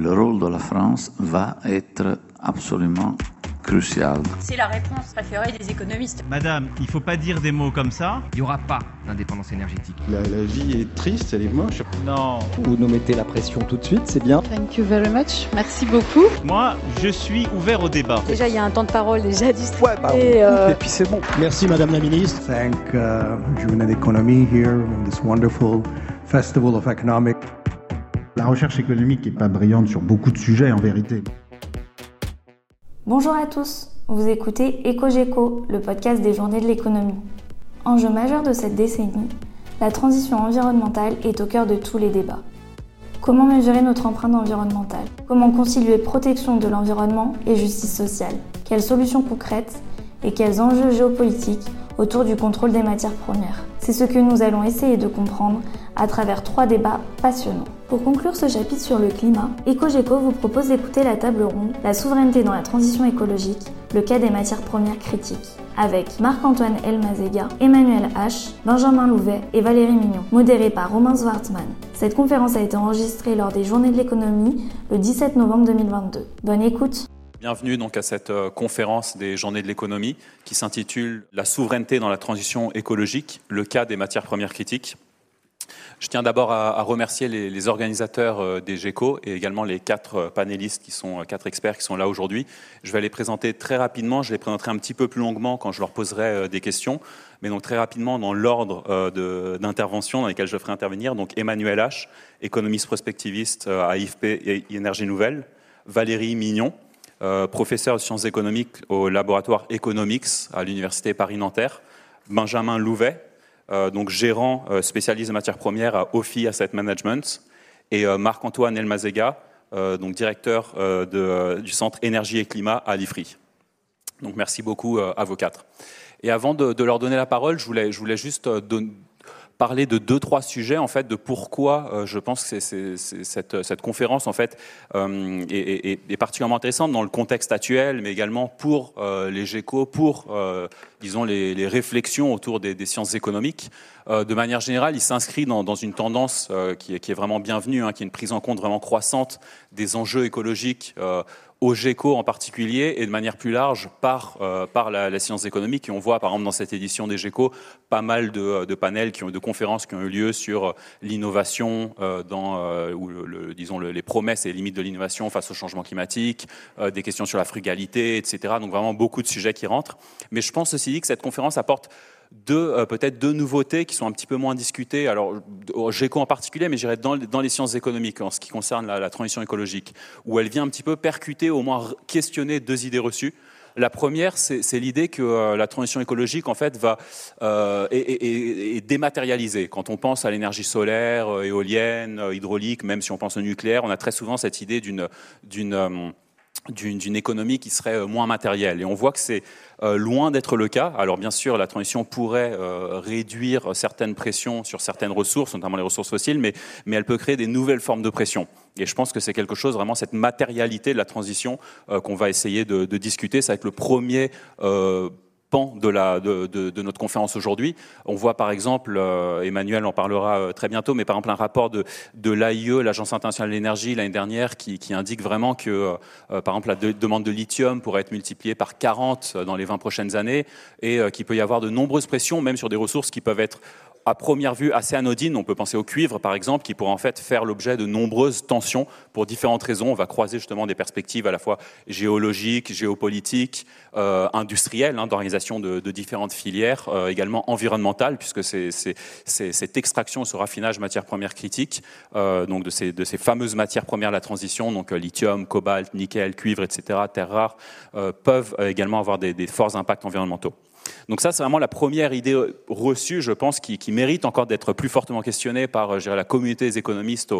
le rôle de la France va être absolument crucial. C'est la réponse préférée des économistes. Madame, il faut pas dire des mots comme ça. Il n'y aura pas d'indépendance énergétique. La, la, vie est triste, elle est moche. Non. Vous nous mettez la pression tout de suite, c'est bien. Thank you very much. Merci beaucoup. Moi, je suis ouvert au débat. Déjà, il y a un temps de parole déjà distribué. Ouais, bah, et, euh... et, puis c'est bon. Merci Madame la Ministre. Thank uh, d'économie here in this wonderful festival of economic. La recherche économique n'est pas brillante sur beaucoup de sujets en vérité. Bonjour à tous, vous écoutez EcoGeco, le podcast des journées de l'économie. Enjeu majeur de cette décennie, la transition environnementale est au cœur de tous les débats. Comment mesurer notre empreinte environnementale? Comment concilier protection de l'environnement et justice sociale? Quelles solutions concrètes et quels enjeux géopolitiques autour du contrôle des matières premières C'est ce que nous allons essayer de comprendre à travers trois débats passionnants. Pour conclure ce chapitre sur le climat, EcoGeco vous propose d'écouter la table ronde La souveraineté dans la transition écologique, le cas des matières premières critiques, avec Marc-Antoine Elmazega, Emmanuel H, Benjamin Louvet et Valérie Mignon, modérée par Romain Zwartman. Cette conférence a été enregistrée lors des Journées de l'économie le 17 novembre 2022. Bonne écoute Bienvenue donc à cette conférence des Journées de l'économie qui s'intitule La souveraineté dans la transition écologique, le cas des matières premières critiques. Je tiens d'abord à, remercier les, organisateurs euh, des GECO et également les quatre euh, panélistes qui sont quatre experts qui sont là aujourd'hui. Je vais les présenter très rapidement. Je les présenterai un petit peu plus longuement quand je leur poserai euh, des questions, mais donc très rapidement dans l'ordre d'intervention dans lesquels je ferai intervenir. Donc Emmanuel H, économiste prospectiviste à IFP et Énergie Nouvelle. Valérie Mignon, euh, professeur de sciences économiques au laboratoire Economics à l'université Paris-Nanterre. Benjamin Louvet, euh, donc gérant euh, spécialiste de matières premières à OFI Asset Management, et Marc-Antoine Elmazega, donc directeur du centre énergie et climat à l'IFRI. Donc merci beaucoup à vos quatre. Et avant de, leur donner la parole, je voulais, juste parler de deux trois sujets en fait de pourquoi euh, je pense que cette, cette, conférence en fait euh, est, particulièrement intéressante dans le contexte actuel, mais également pour euh, les GECO, pour disons les, réflexions autour des, sciences économiques. De manière générale, il s'inscrit dans, une tendance qui est, qui, est, vraiment bienvenue, hein, qui est une prise en compte vraiment croissante des enjeux écologiques au GECO en particulier et de manière plus large par, euh, par la, science économique. Et on voit par exemple dans cette édition des GECO pas mal de, panels, qui ont, de conférences qui ont eu lieu sur l'innovation, euh, dans, euh, ou le, disons le, les promesses et les limites de l'innovation face au changement climatique, euh, des questions sur la frugalité, etc. Donc vraiment beaucoup de sujets qui rentrent. Mais je pense aussi que cette conférence apporte deux, euh, peut-être deux nouveautés qui sont un petit peu moins discutées, alors GECO en particulier, mais j'irais dans, dans les sciences économiques en ce qui concerne la, transition écologique, où elle vient un petit peu percuter, au moins questionner deux idées reçues. La première, c'est l'idée que euh, la transition écologique, en fait, va euh, est, dématérialisée. Quand on pense à l'énergie solaire, euh, éolienne, hydraulique, même si on pense au nucléaire, on a très souvent cette idée d'une d'une économie qui serait moins matérielle. Et on voit que c'est euh, loin d'être le cas. Alors bien sûr, la transition pourrait euh, réduire certaines pressions sur certaines ressources, notamment les ressources fossiles, mais, mais elle peut créer des nouvelles formes de pression. Et je pense que c'est quelque chose, vraiment, cette matérialité de la transition euh, qu'on va essayer de, de, discuter. Ça va être le premier pan de, la, de, de, de notre conférence aujourd'hui. On voit par exemple, euh, Emmanuel en parlera euh, très bientôt, mais par exemple un rapport de, de l'AIE, l'Agence internationale de l'énergie, l'année dernière, qui, qui, indique vraiment que, euh, par exemple, la de, demande de lithium pourrait être multipliée par 40 dans les 20 prochaines années, et qu'il peut y avoir de nombreuses pressions, même sur des ressources qui peuvent être à première vue assez anodine. On peut penser au cuivre, par exemple, qui pourrait en fait faire l'objet de nombreuses tensions pour différentes raisons. On va croiser justement des perspectives à la fois géologiques, géopolitiques, euh, industrielles, hein, d'organisation de, différentes filières, euh, également environnementales, puisque c'est cette extraction, ce raffinage matières premières critiques, euh, donc de ces, fameuses matières premières de la transition, donc lithium, cobalt, nickel, cuivre, etc., terres rares, peuvent également avoir des forts impacts environnementaux. Donc ça, c'est vraiment la première idée reçue, je pense, qui, mérite encore d'être plus fortement questionnée par dirais, la communauté des économistes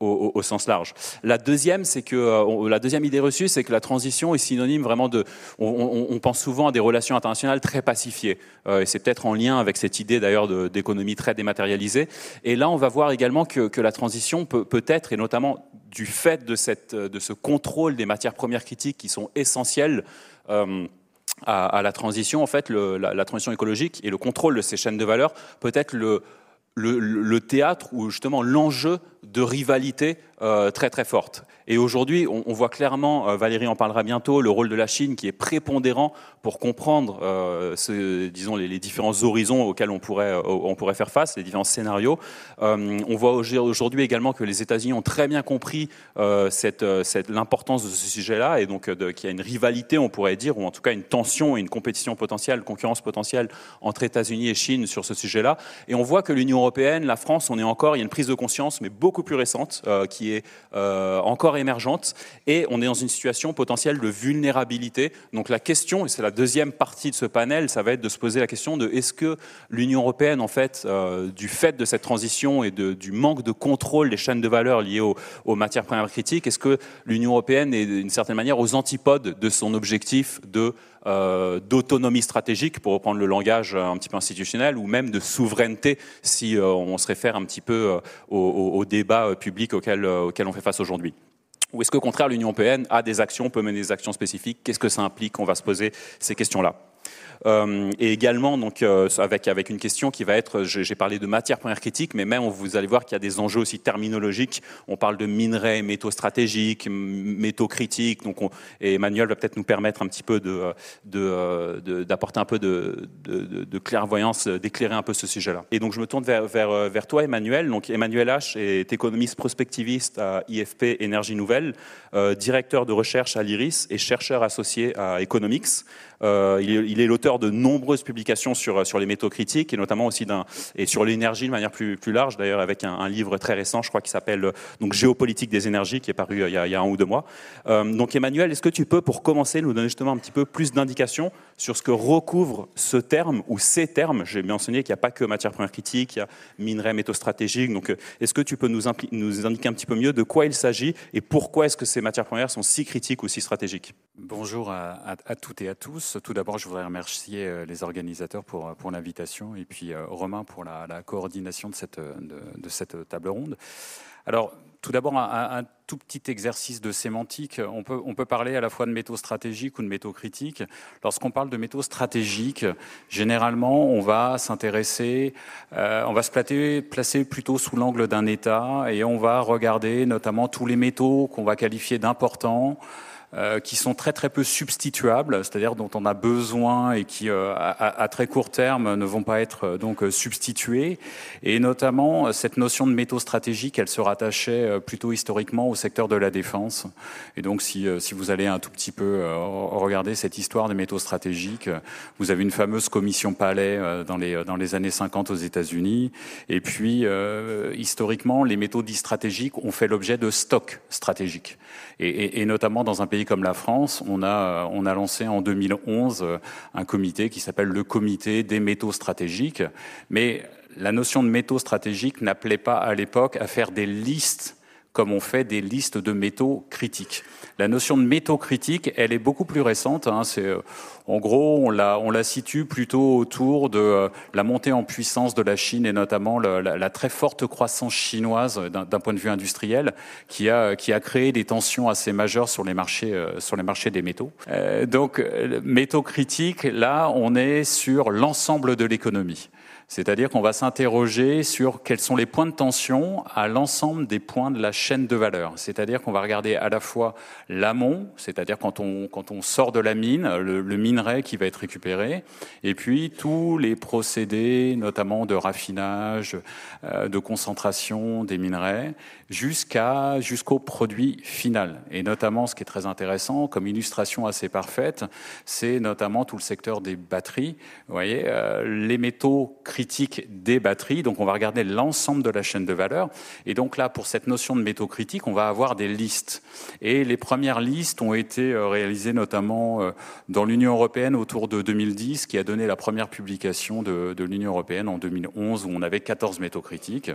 au, sens large. La deuxième, c'est que euh, la deuxième idée reçue, c'est que la transition est synonyme vraiment de. On, pense souvent à des relations internationales très pacifiées, euh, et c'est peut-être en lien avec cette idée d'ailleurs d'économie très dématérialisée. Et là, on va voir également que, la transition peut, peut être, et notamment du fait de, cette, de ce contrôle des matières premières critiques qui sont essentielles. Euh, à, la transition, en fait, la, transition écologique et le contrôle de ces chaînes de valeur peut être le, le, le théâtre ou justement l'enjeu de rivalité euh, très très forte. Et aujourd'hui, on, voit clairement, euh, Valérie en parlera bientôt, le rôle de la Chine qui est prépondérant pour comprendre, euh, disons, les, différents horizons auxquels on pourrait, faire face, les différents scénarios. on voit aujourd'hui également que les États-Unis ont très bien compris l'importance de ce sujet-là et donc qu'il y a une rivalité, on pourrait dire, ou en tout cas une tension et une compétition potentielle, concurrence potentielle entre États-Unis et Chine sur ce sujet-là. Et on voit que l'Union européenne, la France, on est encore, il y a une prise de conscience, mais beaucoup plus récente, qui est euh, encore émergente et on est dans une situation potentielle de vulnérabilité. Donc la question, et c'est la deuxième partie de ce panel, ça va être de se poser la question de est-ce que l'Union européenne, en fait, euh, du fait de cette transition et du manque de contrôle des chaînes de valeur liées aux, matières premières critiques, est-ce que l'Union européenne est d'une certaine manière aux antipodes de son objectif de euh, d'autonomie stratégique, pour reprendre le langage un petit peu institutionnel, ou même de souveraineté, si euh, on se réfère un petit peu euh, au, débat public auquel, auquel on fait face aujourd'hui. Ou est-ce qu'au contraire, l'Union européenne a des actions, peut mener des actions spécifiques? Qu'est-ce que ça implique? On va se poser ces questions-là. Euh, et également donc euh, avec avec une question qui va être, j'ai parlé de matières premières critiques, mais même vous allez voir qu'il y a des enjeux aussi terminologiques. On parle de minerais, métaux stratégiques, métaux critiques. Donc et Emmanuel va peut-être nous permettre un petit peu de d'apporter un peu de, de, clairvoyance, d'éclairer un peu ce sujet-là. Et donc je me tourne vers, vers, toi, Emmanuel. Donc Emmanuel H est économiste prospectiviste à IFP Énergie Nouvelle, euh, directeur de recherche à l'IRIS et chercheur associé à Economics. Euh, il est l'auteur de nombreuses publications sur, les métaux critiques et notamment aussi et sur l'énergie de manière plus, large, d'ailleurs avec un, livre très récent, je crois, qui s'appelle donc Géopolitique des énergies, qui est paru euh, il y a, un ou deux mois. Euh, donc Emmanuel, est-ce que tu peux, pour commencer, nous donner justement un petit peu plus d'indications sur ce que recouvre ce terme ou ces termes? J'ai mentionné qu'il n'y a pas que matières premières critiques, il y a minerais, métaux stratégiques. Donc est-ce que tu peux nous, indiquer un petit peu mieux de quoi il s'agit et pourquoi est-ce que ces matières premières sont si critiques ou si stratégiques? Bonjour à toutes et à tous. Tout d'abord, je voudrais remercier euh, les organisateurs pour, euh, pour l'invitation et puis euh, Romain pour la, coordination de cette, table ronde. Alors, tout d'abord, un, tout petit exercice de sémantique. On peut, parler à la fois de métaux stratégiques ou de métaux critiques. Lorsqu'on parle de métaux stratégiques, généralement, on va s'intéresser, on va se placer plutôt sous l'angle d'un État et on va regarder notamment tous les métaux qu'on va qualifier d'importants. Euh, qui sont très très peu substituables, c'est-à-dire dont on a besoin et qui euh, à, très court terme ne vont pas être euh, donc substitués. Et notamment cette notion de métaux stratégiques, elle se rattachait plutôt historiquement au secteur de la défense. Et donc si, si vous allez un tout petit peu regarder cette histoire des métaux stratégiques, vous avez une fameuse commission Palais dans les dans les années 50 aux États-Unis. Et puis historiquement, les métaux dits stratégiques ont fait l'objet de stocks stratégiques. Et, notamment dans un pays comme la France, on a, on a lancé en 2011 euh, un comité qui s'appelle le comité des métaux stratégiques. Mais la notion de métaux stratégiques n'appelait pas à l'époque à faire des listes comme on fait des listes de métaux critiques. La notion de métaux critiques, elle est beaucoup plus récente. Hein, c'est, euh, en gros, on la, on la situe plutôt autour de euh, la montée en puissance de la Chine et notamment la, très forte croissance chinoise d'un, point de vue industriel qui a, qui a créé des tensions assez majeures sur les marchés, euh, sur les marchés des métaux. donc, métaux critiques, là, on est sur l'ensemble de l'économie. C'est-à-dire qu'on va s'interroger sur quels sont les points de tension à l'ensemble des points de la chaîne de valeur. C'est-à-dire qu'on va regarder à la fois l'amont, c'est-à-dire quand on, quand on sort de la mine, le, minerai qui va être récupéré, et puis tous les procédés, notamment de raffinage, euh, de concentration des minerais, jusqu'à jusqu'au produit final. Et notamment, ce qui est très intéressant, comme illustration assez parfaite, c'est notamment tout le secteur des batteries. Vous voyez, euh, les métaux des batteries. Donc on va regarder l'ensemble de la chaîne de valeur. Et donc là, pour cette notion de métaux critiques, on va avoir des listes. Et les premières listes ont été euh, réalisées notamment euh, dans l'Union européenne autour de 2010, qui a donné la première publication de, de l'Union européenne en 2011, où on avait 14 métaux critiques.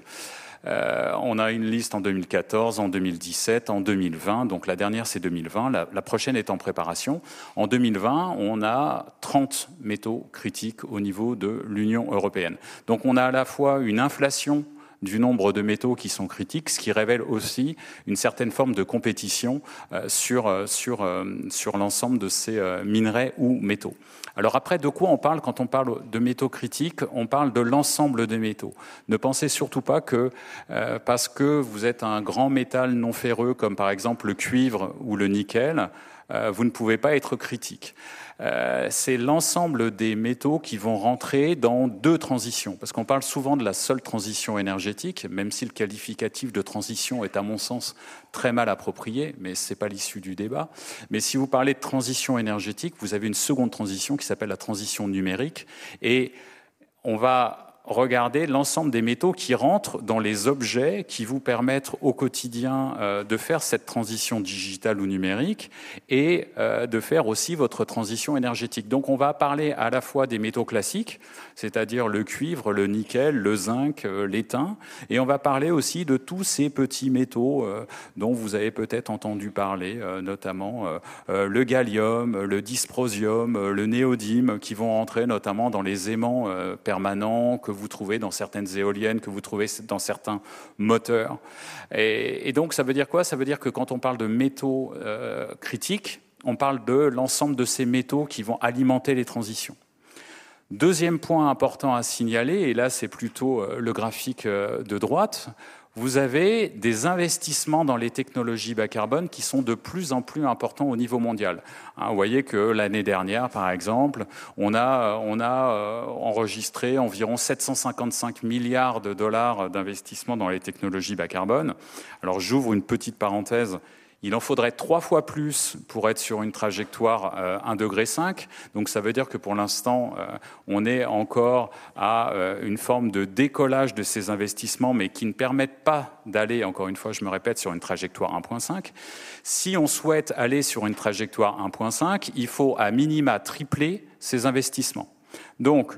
Euh, on a une liste en 2014, en 2017, en 2020. Donc la dernière, c'est 2020. La, la, prochaine est en préparation. En 2020, on a 30 métaux critiques au niveau de l'Union européenne. Donc on a à la fois une inflation du nombre de métaux qui sont critiques, ce qui révèle aussi une certaine forme de compétition sur, sur, sur l'ensemble de ces minerais ou métaux. Alors après, de quoi on parle quand on parle de métaux critiques? On parle de l'ensemble des métaux. Ne pensez surtout pas que parce que vous êtes un grand métal non ferreux, comme par exemple le cuivre ou le nickel, vous ne pouvez pas être critique. Euh, c'est l'ensemble des métaux qui vont rentrer dans deux transitions. Parce qu'on parle souvent de la seule transition énergétique, même si le qualificatif de transition est à mon sens très mal approprié, mais ce n'est pas l'issue du débat. Mais si vous parlez de transition énergétique, vous avez une seconde transition qui s'appelle la transition numérique. Et on va regardez l'ensemble des métaux qui rentrent dans les objets qui vous permettent au quotidien euh, de faire cette transition digitale ou numérique et euh, de faire aussi votre transition énergétique. Donc on va parler à la fois des métaux classiques, c'est-à-dire le cuivre, le nickel, le zinc, euh, l'étain, et on va parler aussi de tous ces petits métaux dont vous avez peut-être entendu parler, notamment le gallium, le dysprosium, le néodyme, qui vont rentrer notamment dans les aimants permanents que vous trouvez dans certaines éoliennes, que vous trouvez dans certains moteurs. Et, donc ça veut dire quoi? Ça veut dire que quand on parle de métaux euh, critiques, on parle de l'ensemble de ces métaux qui vont alimenter les transitions. Deuxième point important à signaler, et là c'est plutôt euh, le graphique euh, de droite, vous avez des investissements dans les technologies bas carbone qui sont de plus en plus importants au niveau mondial. Hein, vous voyez que l'année dernière, par exemple, on a, on a euh, enregistré environ 755 milliards de dollars d'investissements dans les technologies bas carbone. Alors j'ouvre une petite parenthèse il en faudrait trois fois plus pour être sur une trajectoire 1,5 degré. Donc ça veut dire que pour l'instant, euh, on est encore à euh, une forme de décollage de ces investissements, mais qui ne permettent pas d'aller, encore une fois, je me répète, sur une trajectoire 1,5. Si on souhaite aller sur une trajectoire 1,5, il faut à minima tripler ces investissements. Donc,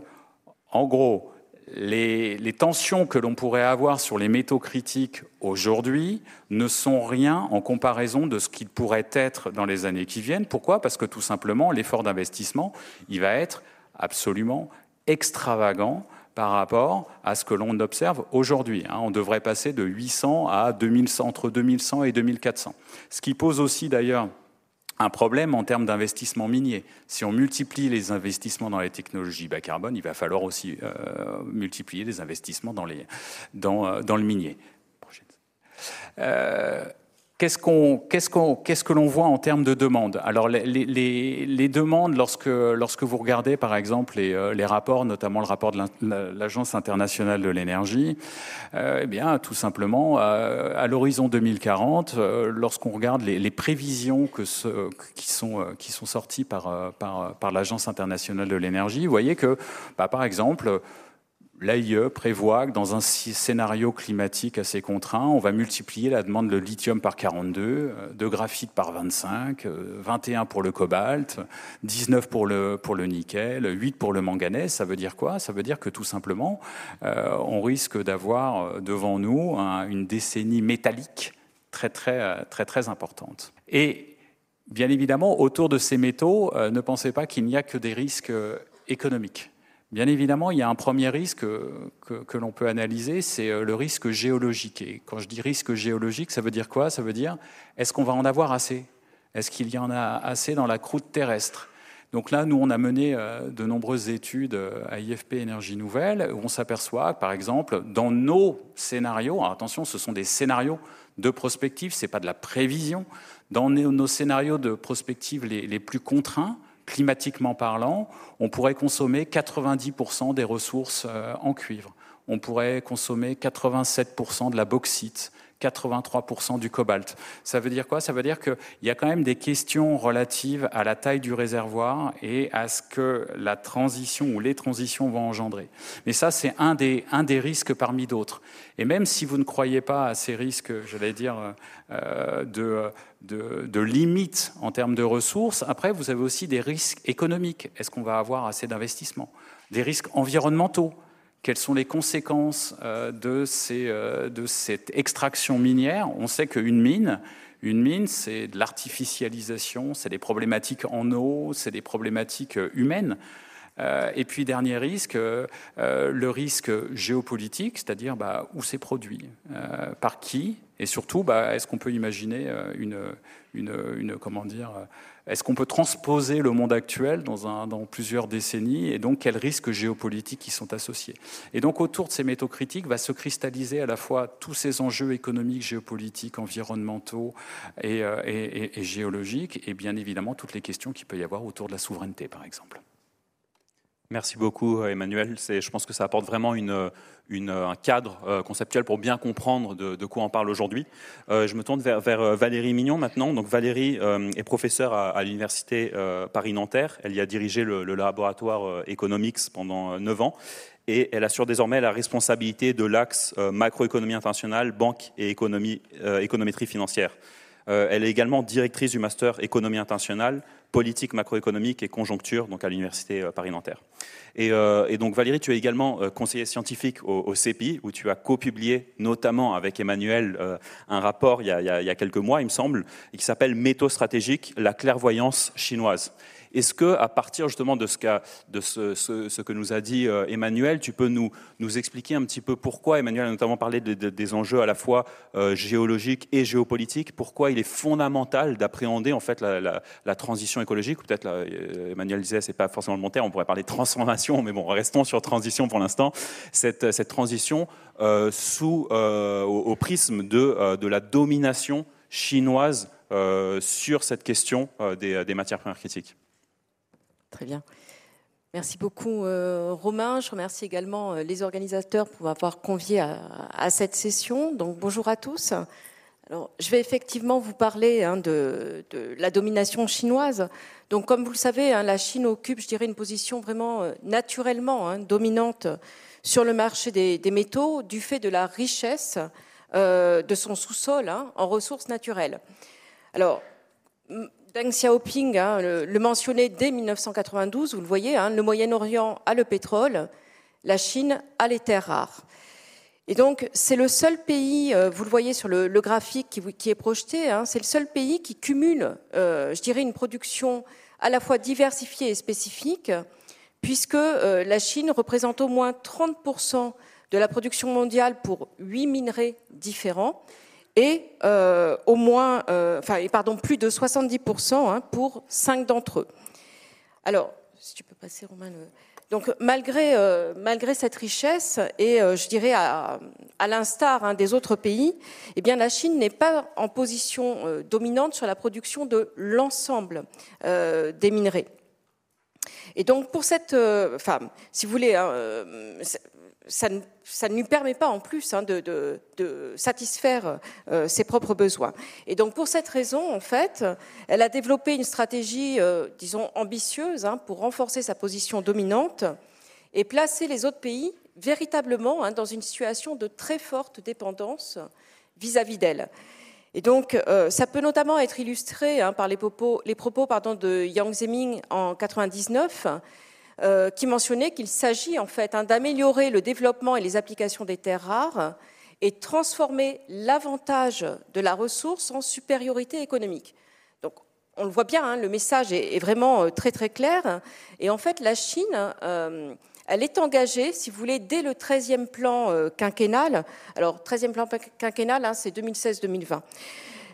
en gros, les, tensions que l'on pourrait avoir sur les métaux critiques aujourd'hui ne sont rien en comparaison de ce qu'ils pourraient être dans les années qui viennent. Pourquoi? Parce que tout simplement, l'effort d'investissement, il va être absolument extravagant par rapport à ce que l'on observe aujourd'hui. Hein. On devrait passer de 800 à 2100, entre 2100 et 2400. Ce qui pose aussi d'ailleurs un problème en termes d'investissement minier. Si on multiplie les investissements dans les technologies bas carbone, il va falloir aussi euh, multiplier les investissements dans, euh, le minier. Qu'est-ce, qu'on, qu'est-ce, qu'on, qu'est-ce que l'on voit en termes de demandes? Alors, les, les, les, demandes, lorsque, lorsque vous regardez, par exemple, les, euh, les rapports, notamment le rapport de l'Agence internationale de l'énergie, euh, eh bien, tout simplement, à, à l'horizon 2040, euh, lorsqu'on regarde les, prévisions que ce, qui, sont, qui sont sorties par, par, par l'Agence internationale de l'énergie, vous voyez que, bah, par exemple, L'AIE prévoit que dans un scénario climatique assez contraint, on va multiplier la demande de lithium par 42, euh, de graphite par 25, 21 euh, pour le cobalt, 19 pour le, pour le nickel, 8 pour le manganèse. Ça veut dire quoi? Ça veut dire que tout simplement, euh, on risque d'avoir devant nous une décennie métallique très très très très importante. Et bien évidemment, autour de ces métaux, ne pensez pas qu'il n'y a que des risques économiques. Bien évidemment, il y a un premier risque que, l'on peut analyser, c'est euh, le risque géologique. Et quand je dis risque géologique, ça veut dire quoi? Ça veut dire, est-ce qu'on va en avoir assez? Est-ce qu'il y en a assez dans la croûte terrestre? Donc là, nous, on a mené euh, de nombreuses études euh, à IFP Énergie Nouvelle, où on s'aperçoit, par exemple, dans nos scénarios, attention, ce sont des scénarios de prospective, ce n'est pas de la prévision, dans nos, scénarios de prospective les plus contraints, climatiquement parlant, on pourrait consommer 90% des ressources euh, en cuivre. On pourrait consommer 87% de la bauxite, 83% du cobalt. Ça veut dire quoi? Ça veut dire qu'il y a quand même des questions relatives à la taille du réservoir et à ce que la transition ou les transitions vont engendrer. Mais ça, c'est un des, un des risques parmi d'autres. Et même si vous ne croyez pas à ces risques, j'allais dire, euh, de, de, de limites en termes de ressources, après, vous avez aussi des risques économiques. Est-ce qu'on va avoir assez d'investissements? Des risques environnementaux quelles sont les conséquences euh, euh, de cette extraction minière On sait qu'une mine, une mine, c'est de l'artificialisation, c'est des problématiques en eau, c'est des problématiques euh, humaines. Et puis, dernier risque, le risque géopolitique, c'est-à-dire bah, où c'est produit, par qui, et surtout, bah, est-ce qu'on peut imaginer une, une, une, comment dire, est-ce qu'on peut transposer le monde actuel dans, plusieurs décennies et donc quels risques géopolitiques qui sont associés? Et donc autour de ces métaux critiques va se cristalliser à la fois tous ces enjeux économiques, géopolitiques, environnementaux et, et, et géologiques et bien évidemment toutes les questions qu'il peut y avoir autour de la souveraineté par exemple. Merci beaucoup, Emmanuel. Je pense que ça apporte vraiment une, une, un cadre euh, conceptuel pour bien comprendre de, quoi on parle aujourd'hui. Euh, je me tourne vers, euh, Valérie Mignon maintenant. Valérie euh, est professeure à, l'Université euh, Paris-Nanterre. Elle y a dirigé le, le laboratoire Economics pendant 9 ans. Et elle assure désormais la responsabilité de l'axe macroéconomie internationale, banque et économie, économétrie financière. elle est également directrice du master économie internationale politique macroéconomique et conjoncture donc à l'université euh, Paris-Nanterre. Et, euh, et, donc Valérie, tu es également euh, conseiller scientifique au, au, CEPI, où tu as co-publié notamment avec Emmanuel un rapport il y, a, a, quelques mois, il me semble, qui s'appelle Métaux stratégiques, la clairvoyance chinoise. Est-ce que, à partir justement de ce, que nous a dit euh, Emmanuel, tu peux nous, expliquer un petit peu pourquoi Emmanuel a notamment parlé de, de, des enjeux à la fois euh, géologiques et géopolitiques, pourquoi il est fondamental d'appréhender en fait la, transition écologique? Peut-être euh, Emmanuel disait c'est pas forcément le bon terme, on pourrait parler de transformation, mais bon, restons sur transition pour l'instant. Cette, transition sous au, prisme de, la domination chinoise sur cette question des matières premières critiques. Très bien. Merci beaucoup euh, Romain. Je remercie également euh, les organisateurs pour m'avoir convié à, cette session. Donc bonjour à tous. Alors, je vais effectivement vous parler hein, de, la domination chinoise. Donc comme vous le savez, hein, la Chine occupe, je dirais, une position vraiment euh, naturellement hein, dominante sur le marché des, des, métaux du fait de la richesse de son sous-sol en ressources naturelles. Alors, Deng Xiaoping hein, le, mentionnait dès 1992, vous le voyez, hein, le Moyen-Orient a le pétrole, la Chine a les terres rares. Et donc, c'est le seul pays, euh, vous le voyez sur le, graphique qui, qui, est projeté, hein, c'est le seul pays qui cumule, euh, je dirais, une production à la fois diversifiée et spécifique, puisque euh, la Chine représente au moins 30% de la production mondiale pour huit minerais différents et euh, au moins, euh, enfin, pardon, plus de 70% hein, pour cinq d'entre eux. Alors, si tu peux passer, Romain. Le... Donc, malgré, euh, malgré cette richesse, et euh, je dirais à, l'instar hein, des autres pays, eh bien, la Chine n'est pas en position euh, dominante sur la production de l'ensemble euh, des minerais. Et donc, pour cette femme, si vous voulez, hein, ça ne, lui permet pas en plus hein, de, satisfaire euh, ses propres besoins. Et donc pour cette raison, en fait, elle a développé une stratégie, euh, disons, ambitieuse hein, pour renforcer sa position dominante et placer les autres pays véritablement hein, dans une situation de très forte dépendance vis-à-vis d'elle. Et donc, euh, ça peut notamment être illustré par les propos, de Yang Zemin en 99 euh, qui mentionnait qu'il s'agit en fait hein, d'améliorer le développement et les applications des terres rares et transformer l'avantage de la ressource en supériorité économique. Donc, on le voit bien, hein, le message est, vraiment euh, très très clair. Et en fait, la Chine, euh, elle est engagée, si vous voulez, dès le 13e plan quinquennal. Alors, 13e plan quinquennal, hein, c'est 2016-2020.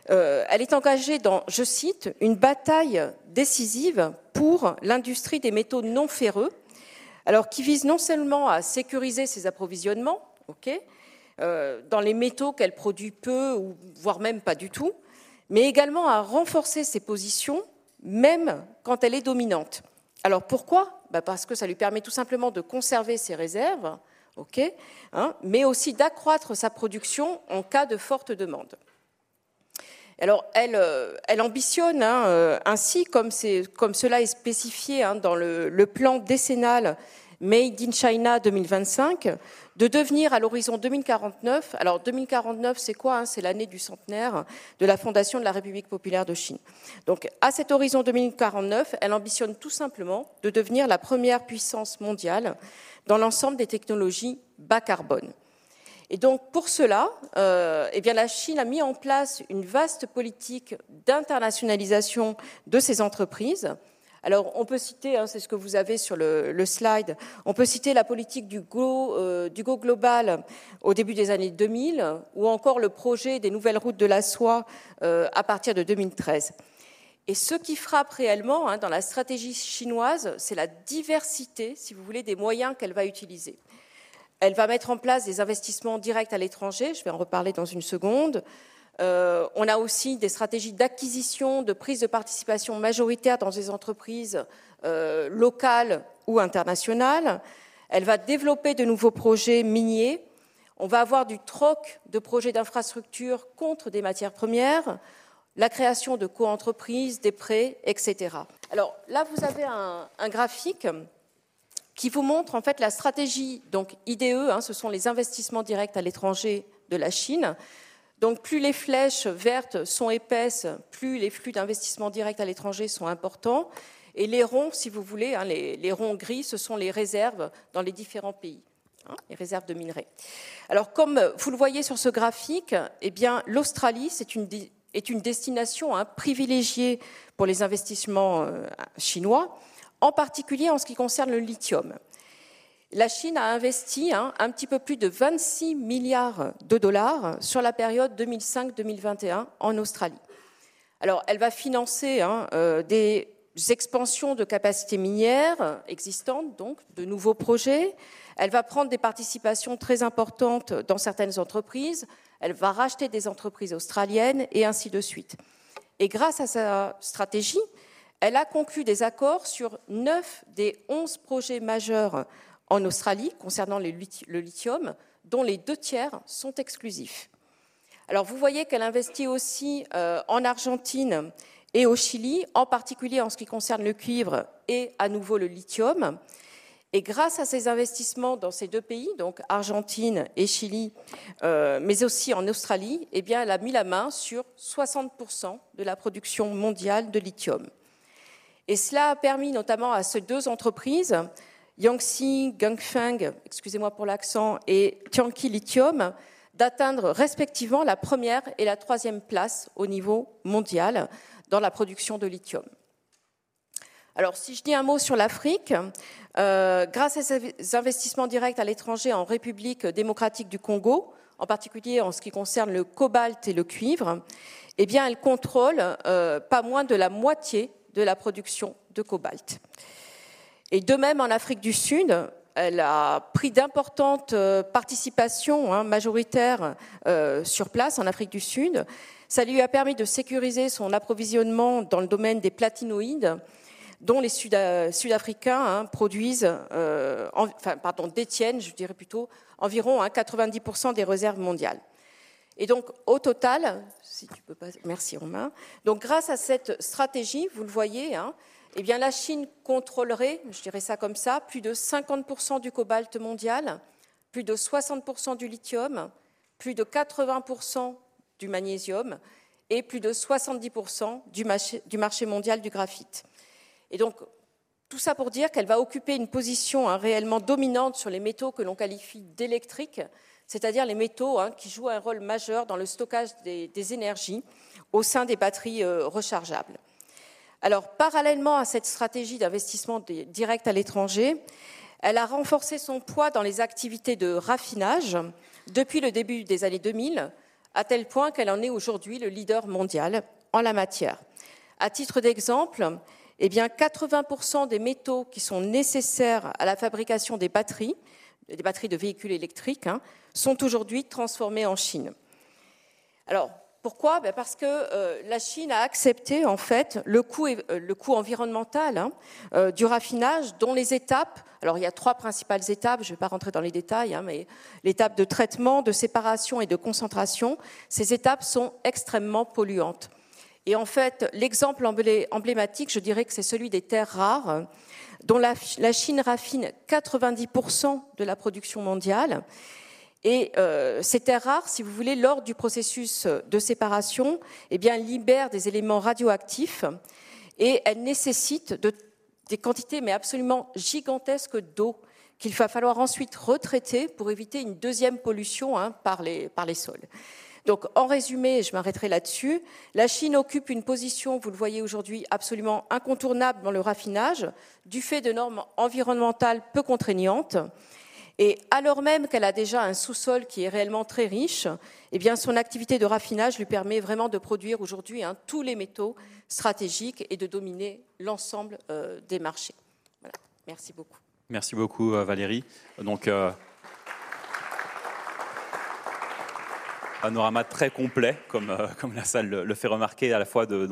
Euh, elle est engagée dans, je cite, une bataille décisive pour l'industrie des métaux non ferreux, qui vise non seulement à sécuriser ses approvisionnements, euh, dans les métaux qu'elle produit peu ou voire même pas du tout, mais également à renforcer ses positions, même quand elle est dominante. Alors pourquoi? Bah Parce que ça lui permet tout simplement de conserver ses réserves, hein, mais aussi d'accroître sa production en cas de forte demande. Alors, elle, euh, ambitionne hein, euh, ainsi, comme, cela est spécifié hein, dans le, le, plan décennal Made in China 2025, de devenir à l'horizon 2049. Alors, 2049, c'est quoi hein, C'est l'année du centenaire de la fondation de la République populaire de Chine. Donc, à cet horizon 2049, elle ambitionne tout simplement de devenir la première puissance mondiale dans l'ensemble des technologies bas carbone. Et donc pour cela, euh, eh bien la Chine a mis en place une vaste politique d'internationalisation de ses entreprises. Alors, on peut citer, hein, c'est ce que vous avez sur le, slide, on peut citer la politique du Go, euh, Go Global au début des années 2000, ou encore le projet des nouvelles routes de la soie euh, à partir de 2013. Et ce qui frappe réellement hein, dans la stratégie chinoise, c'est la diversité, si vous voulez, des moyens qu'elle va utiliser. Elle va mettre en place des investissements directs à l'étranger, je vais en reparler dans une seconde. Euh, on a aussi des stratégies d'acquisition, de prise de participation majoritaire dans des entreprises euh, locales ou internationales. Elle va développer de nouveaux projets miniers. On va avoir du troc de projets d'infrastructure contre des matières premières, la création de co-entreprises, des prêts, etc. Alors là, vous avez un, graphique qui vous montre en fait la stratégie donc IDE, hein, ce sont les investissements directs à l'étranger de la Chine, donc plus les flèches vertes sont épaisses, plus les flux d'investissement direct à l'étranger sont importants. Et les ronds, si vous voulez, hein, les, ronds gris, ce sont les réserves dans les différents pays, hein, les réserves de minerais. Alors comme vous le voyez sur ce graphique, eh bien l'Australie, est une destination privilégiée pour les investissements euh, chinois, en particulier en ce qui concerne le lithium la Chine a investi hein, un petit peu plus de 26 milliards de dollars sur la période 2005-2021 en Australie. Alors, elle va financer hein, euh, des expansions de capacités minières existantes, donc de nouveaux projets. Elle va prendre des participations très importantes dans certaines entreprises. Elle va racheter des entreprises australiennes et ainsi de suite. Et grâce à sa stratégie, elle a conclu des accords sur 9 des 11 projets majeurs en Australie concernant le lithium, dont les deux tiers sont exclusifs. Alors vous voyez qu'elle investit aussi euh, en Argentine et au Chili, en particulier en ce qui concerne le cuivre et à nouveau le lithium. Et grâce à ces investissements dans ces deux pays, donc Argentine et Chili, euh, mais aussi en Australie, eh elle a mis la main sur 60% de la production mondiale de lithium. Et cela a permis notamment à ces deux entreprises Yangtze, Gangfeng, excusez-moi pour l'accent, et Tianqi Lithium d'atteindre respectivement la première et la troisième place au niveau mondial dans la production de lithium. Alors, si je dis un mot sur l'Afrique, euh, grâce à ces investissements directs à l'étranger en République démocratique du Congo, en particulier en ce qui concerne le cobalt et le cuivre, eh bien, elle contrôle euh, pas moins de la moitié de la production de cobalt. Et de même, en Afrique du Sud, elle a pris d'importantes euh, participations hein, majoritaires euh, sur place en Afrique du Sud. Ça lui a permis de sécuriser son approvisionnement dans le domaine des platinoïdes, dont les Sud-Africains hein, produisent, euh, pardon, détiennent, je dirais plutôt, environ 90% hein, des réserves mondiales. Et donc, au total, si tu peux pas, merci Romain. Donc, grâce à cette stratégie, vous le voyez, hein, eh bien, la Chine contrôlerait, je dirais ça comme ça, plus de 50% du cobalt mondial, plus de 60% du lithium, plus de 80% du magnésium et plus de 70% du marché, mondial du graphite. Et donc, tout ça pour dire qu'elle va occuper une position hein, réellement dominante sur les métaux que l'on qualifie d'électriques, c'est-à-dire les métaux hein, qui jouent un rôle majeur dans le stockage des, énergies au sein des batteries euh, rechargeables. Alors, parallèlement à cette stratégie d'investissement direct à l'étranger, elle a renforcé son poids dans les activités de raffinage depuis le début des années 2000, à tel point qu'elle en est aujourd'hui le leader mondial en la matière. À titre d'exemple, eh bien, 80% des métaux qui sont nécessaires à la fabrication des batteries, des batteries de véhicules électriques, hein, sont aujourd'hui transformés en Chine. Alors, pourquoi? Ben, Parce que euh, la Chine a accepté en fait le coût, euh, environnemental hein, euh, du raffinage, dont les étapes. Alors il y a trois principales étapes. Je ne vais pas rentrer dans les détails, hein, mais l'étape de traitement, de séparation et de concentration. Ces étapes sont extrêmement polluantes. Et en fait, l'exemple emblématique, je dirais que c'est celui des terres rares, dont la, Chine raffine 90% de la production mondiale et euh, ces terres rares, si vous voulez, lors du processus de séparation, eh bien, libèrent des éléments radioactifs et elles nécessitent des quantités mais absolument gigantesques d'eau qu'il va falloir ensuite retraiter pour éviter une deuxième pollution hein, par les sols. Donc, en résumé, je m'arrêterai là-dessus. La Chine occupe une position, vous le voyez aujourd'hui, absolument incontournable dans le raffinage, du fait de normes environnementales peu contraignantes. Et alors même qu'elle a déjà un sous-sol qui est réellement très riche, eh bien, son activité de raffinage lui permet vraiment de produire aujourd'hui hein, tous les métaux stratégiques et de dominer l'ensemble euh, des marchés. Voilà. Merci beaucoup. Merci beaucoup, euh, Valérie. Donc, euh, panorama très complet, comme, euh, la salle le, fait remarquer, à la fois de,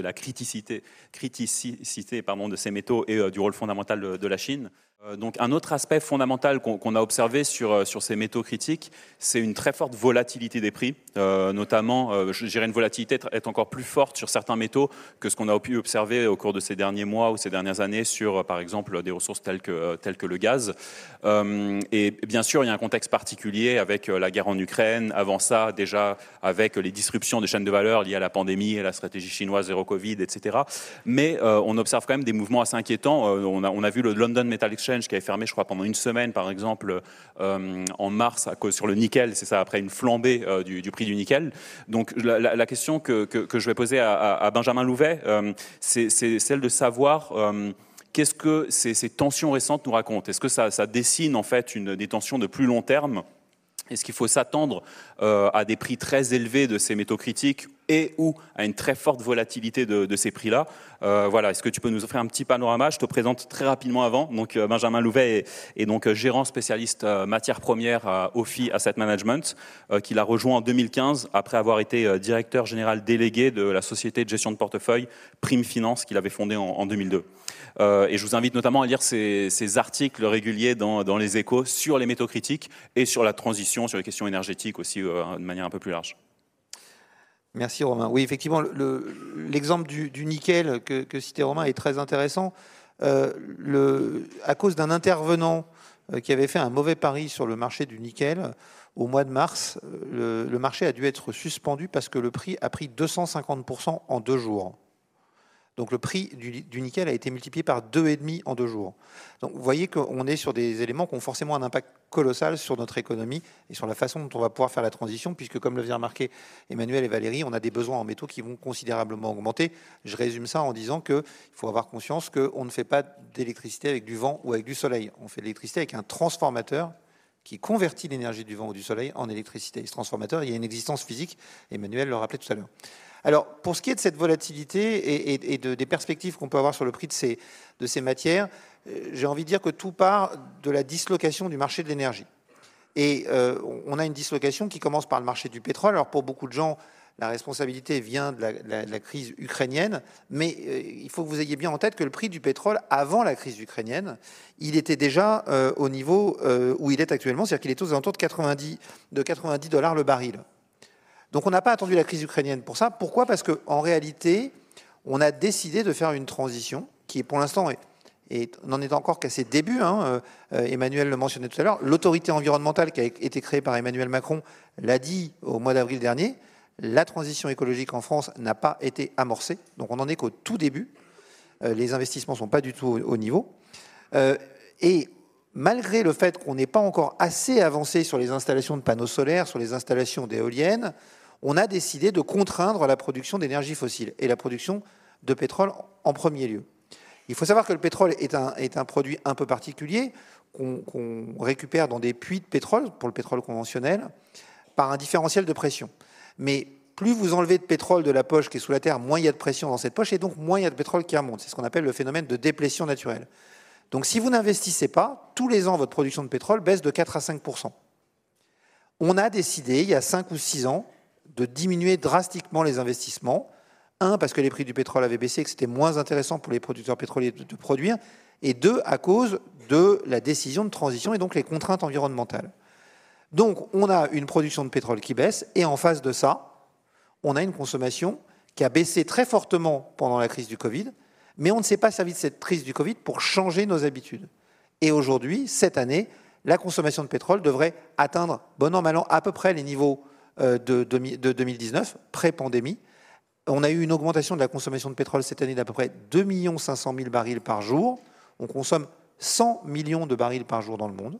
la criticité, criticité pardon, de ces métaux et euh, du rôle fondamental de la Chine. Euh, donc un autre aspect fondamental qu'on a observé sur, euh, sur ces métaux critiques, c'est une très forte volatilité des prix, euh, notamment, euh, je dirais une volatilité est encore plus forte sur certains métaux que ce qu'on a pu observer au cours de ces derniers mois ou ces dernières années sur, par exemple, des ressources telles que, telles que le gaz. Et bien sûr, il y a un contexte particulier avec la guerre en Ukraine, avant ça, déjà avec les disruptions des chaînes de valeur liées à la pandémie et la stratégie chinoise zéro Covid, etc. Mais on observe quand même des mouvements assez inquiétants. on, a, on a vu le London Metal Exchange qui avait fermé, je crois, pendant une semaine, par exemple, euh, en mars, sur le nickel. C'est ça, après une flambée euh, du, prix du nickel. Donc, la, question que, je vais poser à, Benjamin Louvet, euh, c'est celle de savoir qu'est-ce que ces, tensions récentes nous racontent. Est-ce que ça, dessine en fait une, des tensions de plus long terme? Est-ce qu'il faut s'attendre à des prix très élevés de ces métaux critiques et ou à une très forte volatilité de, de ces prix-là euh, Voilà, est-ce que tu peux nous offrir un petit panorama? Je te présente très rapidement avant. Donc euh, Benjamin Louvet est, est, donc euh, gérant spécialiste euh, matières premières à OFI Asset Management, euh, qu'il a rejoint en 2015 après avoir été directeur général délégué de la société de gestion de portefeuille Prime Finance qu'il avait fondée en, en 2002. Euh, et je vous invite notamment à lire ces, ces articles réguliers dans, dans, les échos sur les métaux critiques et sur la transition, sur les questions énergétiques aussi de manière un peu plus large. Merci Romain. Oui, effectivement, l'exemple le, du, nickel que, citait Romain est très intéressant. Euh, à cause d'un intervenant euh, qui avait fait un mauvais pari sur le marché du nickel, au mois de mars, le, le marché a dû être suspendu parce que le prix a pris 250% en deux jours. Donc le prix du, nickel a été multiplié par 2,5 en deux jours. Donc vous voyez qu'on est sur des éléments qui ont forcément un impact colossal sur notre économie et sur la façon dont on va pouvoir faire la transition, puisque comme le vient remarquer Emmanuel et Valérie, on a des besoins en métaux qui vont considérablement augmenter. Je résume ça en disant qu'il faut avoir conscience qu'on ne fait pas d'électricité avec du vent ou avec du soleil. On fait de l'électricité avec un transformateur qui convertit l'énergie du vent ou du soleil en électricité. Ce transformateur, il y a une existence physique, Emmanuel le rappelait tout à l'heure. Alors, pour ce qui est de cette volatilité et, et, et de, des perspectives qu'on peut avoir sur le prix de ces, matières, euh, j'ai envie de dire que tout part de la dislocation du marché de l'énergie. Et euh, on a une dislocation qui commence par le marché du pétrole. Alors, pour beaucoup de gens, la responsabilité vient de la, crise ukrainienne, mais euh, il faut que vous ayez bien en tête que le prix du pétrole, avant la crise ukrainienne, il était déjà au niveau où il est actuellement, c'est-à-dire qu'il est aux alentours de 90, de 90 dollars le baril. Donc on n'a pas attendu la crise ukrainienne pour ça. Pourquoi? Parce qu'en réalité, on a décidé de faire une transition qui, pour l'instant, est, et n'en est encore qu'à ses débuts. Hein. Euh, Emmanuel le mentionnait tout à l'heure. L'autorité environnementale qui a été créée par Emmanuel Macron l'a dit au mois d'avril dernier. La transition écologique en France n'a pas été amorcée. Donc on n'en est qu'au tout début. Euh, les investissements ne sont pas du tout au, au niveau. Euh, et malgré le fait qu'on n'ait pas encore assez avancé sur les installations de panneaux solaires, sur les installations d'éoliennes, on a décidé de contraindre la production d'énergie fossile et la production de pétrole en premier lieu. Il faut savoir que le pétrole est un, produit un peu particulier qu'on qu récupère dans des puits de pétrole, pour le pétrole conventionnel, par un différentiel de pression. Mais plus vous enlevez de pétrole de la poche qui est sous la terre, moins il y a de pression dans cette poche et donc moins il y a de pétrole qui remonte. C'est ce qu'on appelle le phénomène de déplétion naturelle. Donc si vous n'investissez pas, tous les ans, votre production de pétrole baisse de 4 à 5% On a décidé, il y a 5 ou 6 ans, de diminuer drastiquement les investissements. Un, parce que les prix du pétrole avaient baissé et que c'était moins intéressant pour les producteurs pétroliers de, produire. Et deux, à cause de la décision de transition et donc les contraintes environnementales. Donc, on a une production de pétrole qui baisse et en face de ça, on a une consommation qui a baissé très fortement pendant la crise du Covid, mais on ne s'est pas servi de cette crise du Covid pour changer nos habitudes. Et aujourd'hui, cette année, la consommation de pétrole devrait atteindre, bon an, mal an, à peu près les niveaux euh, de, de 2019, pré-pandémie. On a eu une augmentation de la consommation de pétrole cette année d'à peu près 2 500 000 barils par jour. On consomme 100 millions de barils par jour dans le monde.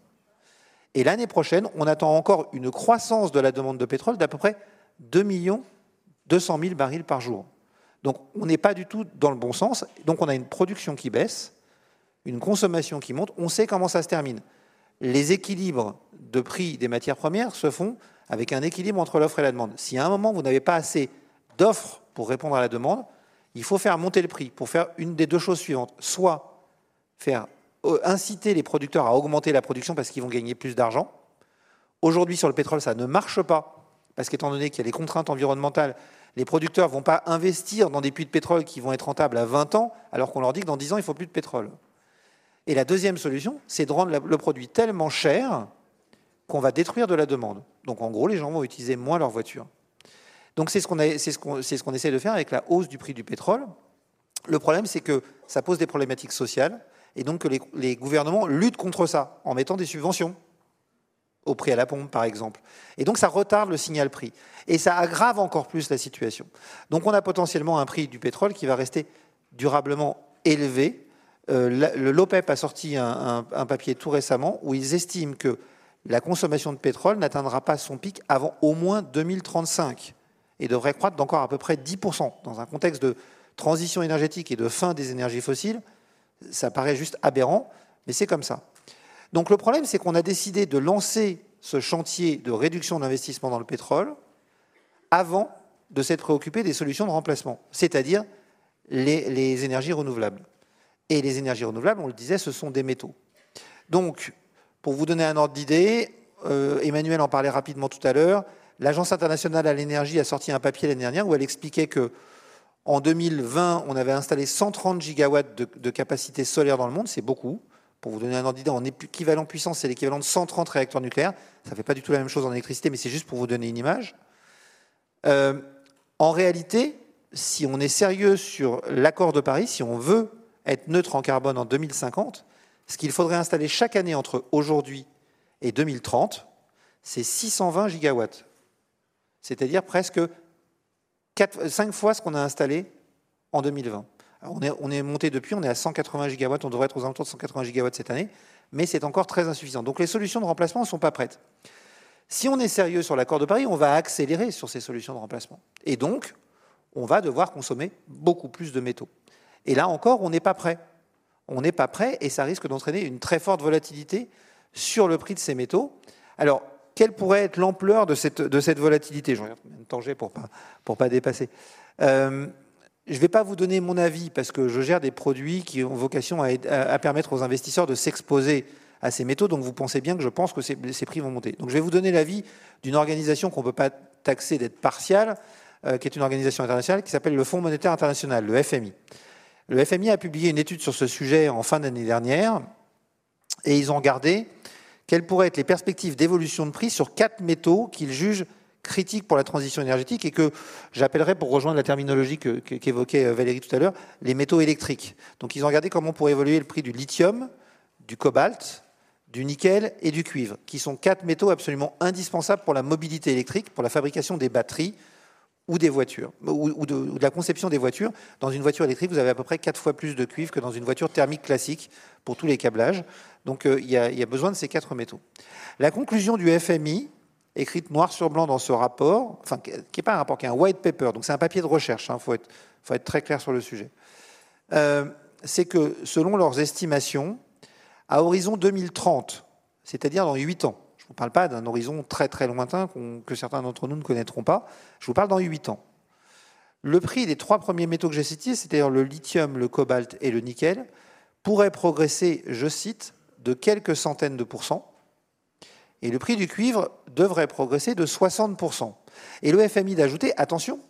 Et l'année prochaine, on attend encore une croissance de la demande de pétrole d'à peu près 2 200 000 barils par jour. Donc on n'est pas du tout dans le bon sens. Donc on a une production qui baisse, une consommation qui monte. On sait comment ça se termine. Les équilibres de prix des matières premières se font avec un équilibre entre l'offre et la demande. Si à un moment vous n'avez pas assez d'offres pour répondre à la demande, il faut faire monter le prix pour faire une des deux choses suivantes. Soit faire euh, inciter les producteurs à augmenter la production parce qu'ils vont gagner plus d'argent. Aujourd'hui, sur le pétrole, ça ne marche pas parce qu'étant donné qu'il y a les contraintes environnementales, les producteurs ne vont pas investir dans des puits de pétrole qui vont être rentables à 20 ans alors qu'on leur dit que dans 10 ans, il ne faut plus de pétrole. Et la deuxième solution, c'est de rendre le produit tellement cher qu'on va détruire de la demande. Donc en gros, les gens vont utiliser moins leur voiture. Donc c'est ce qu'on ce qu'on essaie de faire avec la hausse du prix du pétrole. Le problème, c'est que ça pose des problématiques sociales et donc que les, gouvernements luttent contre ça en mettant des subventions au prix à la pompe, par exemple. Et donc ça retarde le signal prix. Et ça aggrave encore plus la situation. Donc on a potentiellement un prix du pétrole qui va rester durablement élevé. Euh, L'OPEP a sorti un, un, papier tout récemment où ils estiment que la consommation de pétrole n'atteindra pas son pic avant au moins 2035 et devrait croître d'encore à peu près 10%. Dans un contexte de transition énergétique et de fin des énergies fossiles, ça paraît juste aberrant, mais c'est comme ça. Donc le problème, c'est qu'on a décidé de lancer ce chantier de réduction d'investissement dans le pétrole avant de s'être préoccupé des solutions de remplacement, c'est-à-dire les, énergies renouvelables. Et les énergies renouvelables, on le disait, ce sont des métaux. Donc, pour vous donner un ordre d'idée, euh, Emmanuel en parlait rapidement tout à l'heure, l'Agence internationale à l'énergie a sorti un papier l'année dernière où elle expliquait que en 2020, on avait installé 130 gigawatts de, capacité solaire dans le monde, c'est beaucoup. Pour vous donner un ordre d'idée, en équivalent puissance, c'est l'équivalent de 130 réacteurs nucléaires. Ça ne fait pas du tout la même chose en électricité, mais c'est juste pour vous donner une image. Euh, en réalité, si on est sérieux sur l'accord de Paris, si on veut être neutre en carbone en 2050, ce qu'il faudrait installer chaque année entre aujourd'hui et 2030, c'est 620 gigawatts. C'est-à-dire presque 5 fois ce qu'on a installé en 2020. on, est, on est monté depuis, on est à 180 gigawatts, on devrait être aux alentours de 180 gigawatts cette année, mais c'est encore très insuffisant. Donc les solutions de remplacement ne sont pas prêtes. Si on est sérieux sur l'accord de Paris, on va accélérer sur ces solutions de remplacement. Et donc, on va devoir consommer beaucoup plus de métaux. Et là encore, on n'est pas prêt. On n'est pas prêt et ça risque d'entraîner une très forte volatilité sur le prix de ces métaux. Alors, quelle pourrait être l'ampleur de cette, de cette volatilité? Je regarde temps j'ai pour pas, pour pas dépasser. Euh, je ne vais pas vous donner mon avis parce que je gère des produits qui ont vocation à, permettre aux investisseurs de s'exposer à ces métaux. Donc vous pensez bien que je pense que ces, ces prix vont monter. Donc je vais vous donner l'avis d'une organisation qu'on ne peut pas taxer d'être partiale, euh, qui est une organisation internationale qui s'appelle le Fonds monétaire international, le FMI. Le FMI a publié une étude sur ce sujet en fin d'année dernière et ils ont regardé quelles pourraient être les perspectives d'évolution de prix sur quatre métaux qu'ils jugent critiques pour la transition énergétique et que j'appellerais, pour rejoindre la terminologie qu'évoquait euh, Valérie tout à l'heure, les métaux électriques. Donc ils ont regardé comment pourrait évoluer le prix du lithium, du cobalt, du nickel et du cuivre, qui sont quatre métaux absolument indispensables pour la mobilité électrique, pour la fabrication des batteries ou des voitures, ou de, la conception des voitures. Dans une voiture électrique, vous avez à peu près quatre fois plus de cuivre que dans une voiture thermique classique pour tous les câblages. Donc euh, il y, a besoin de ces quatre métaux. La conclusion du FMI, écrite noir sur blanc dans ce rapport, enfin qui n'est pas un rapport, qui est un white paper, donc c'est un papier de recherche, il hein, faut, être, faut, être, très clair sur le sujet, euh, c'est que selon leurs estimations, à horizon 2030, c'est-à-dire dans 8 ans, je ne vous parle pas d'un horizon très très lointain que certains d'entre nous ne connaîtront pas, je vous parle dans 8 ans. Le prix des trois premiers métaux que j'ai cités, c'est-à-dire le lithium, le cobalt et le nickel, pourrait progresser, je cite, de quelques centaines de pourcents, et le prix du cuivre devrait progresser de 60%. Et le FMI d'ajouter, attention,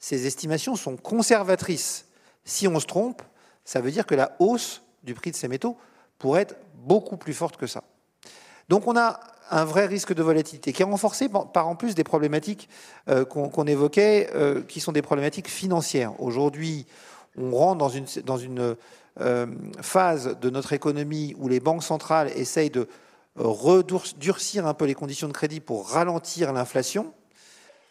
ces estimations sont conservatrices. Si on se trompe, ça veut dire que la hausse du prix de ces métaux pourrait être beaucoup plus forte que ça. Donc on a un vrai risque de volatilité qui est renforcé par en plus des problématiques euh, qu'on évoquait, euh, qui sont des problématiques financières. Aujourd'hui, on rentre dans une, euh, phase de notre économie où les banques centrales essayent de redurcir un peu les conditions de crédit pour ralentir l'inflation.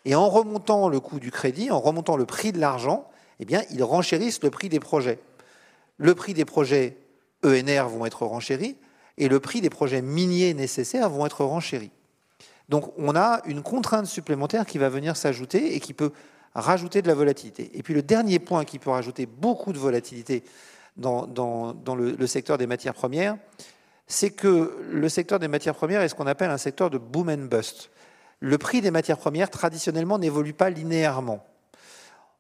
Et en remontant le coût du crédit, en remontant le prix de l'argent, eh ils renchérissent le prix des projets. Le prix des projets ENR vont être renchéris et le prix des projets miniers nécessaires vont être renchéris. Donc on a une contrainte supplémentaire qui va venir s'ajouter et qui peut rajouter de la volatilité. Et puis le dernier point qui peut rajouter beaucoup de volatilité dans, le, secteur des matières premières, c'est que le secteur des matières premières est ce qu'on appelle un secteur de boom and bust. Le prix des matières premières, traditionnellement, n'évolue pas linéairement.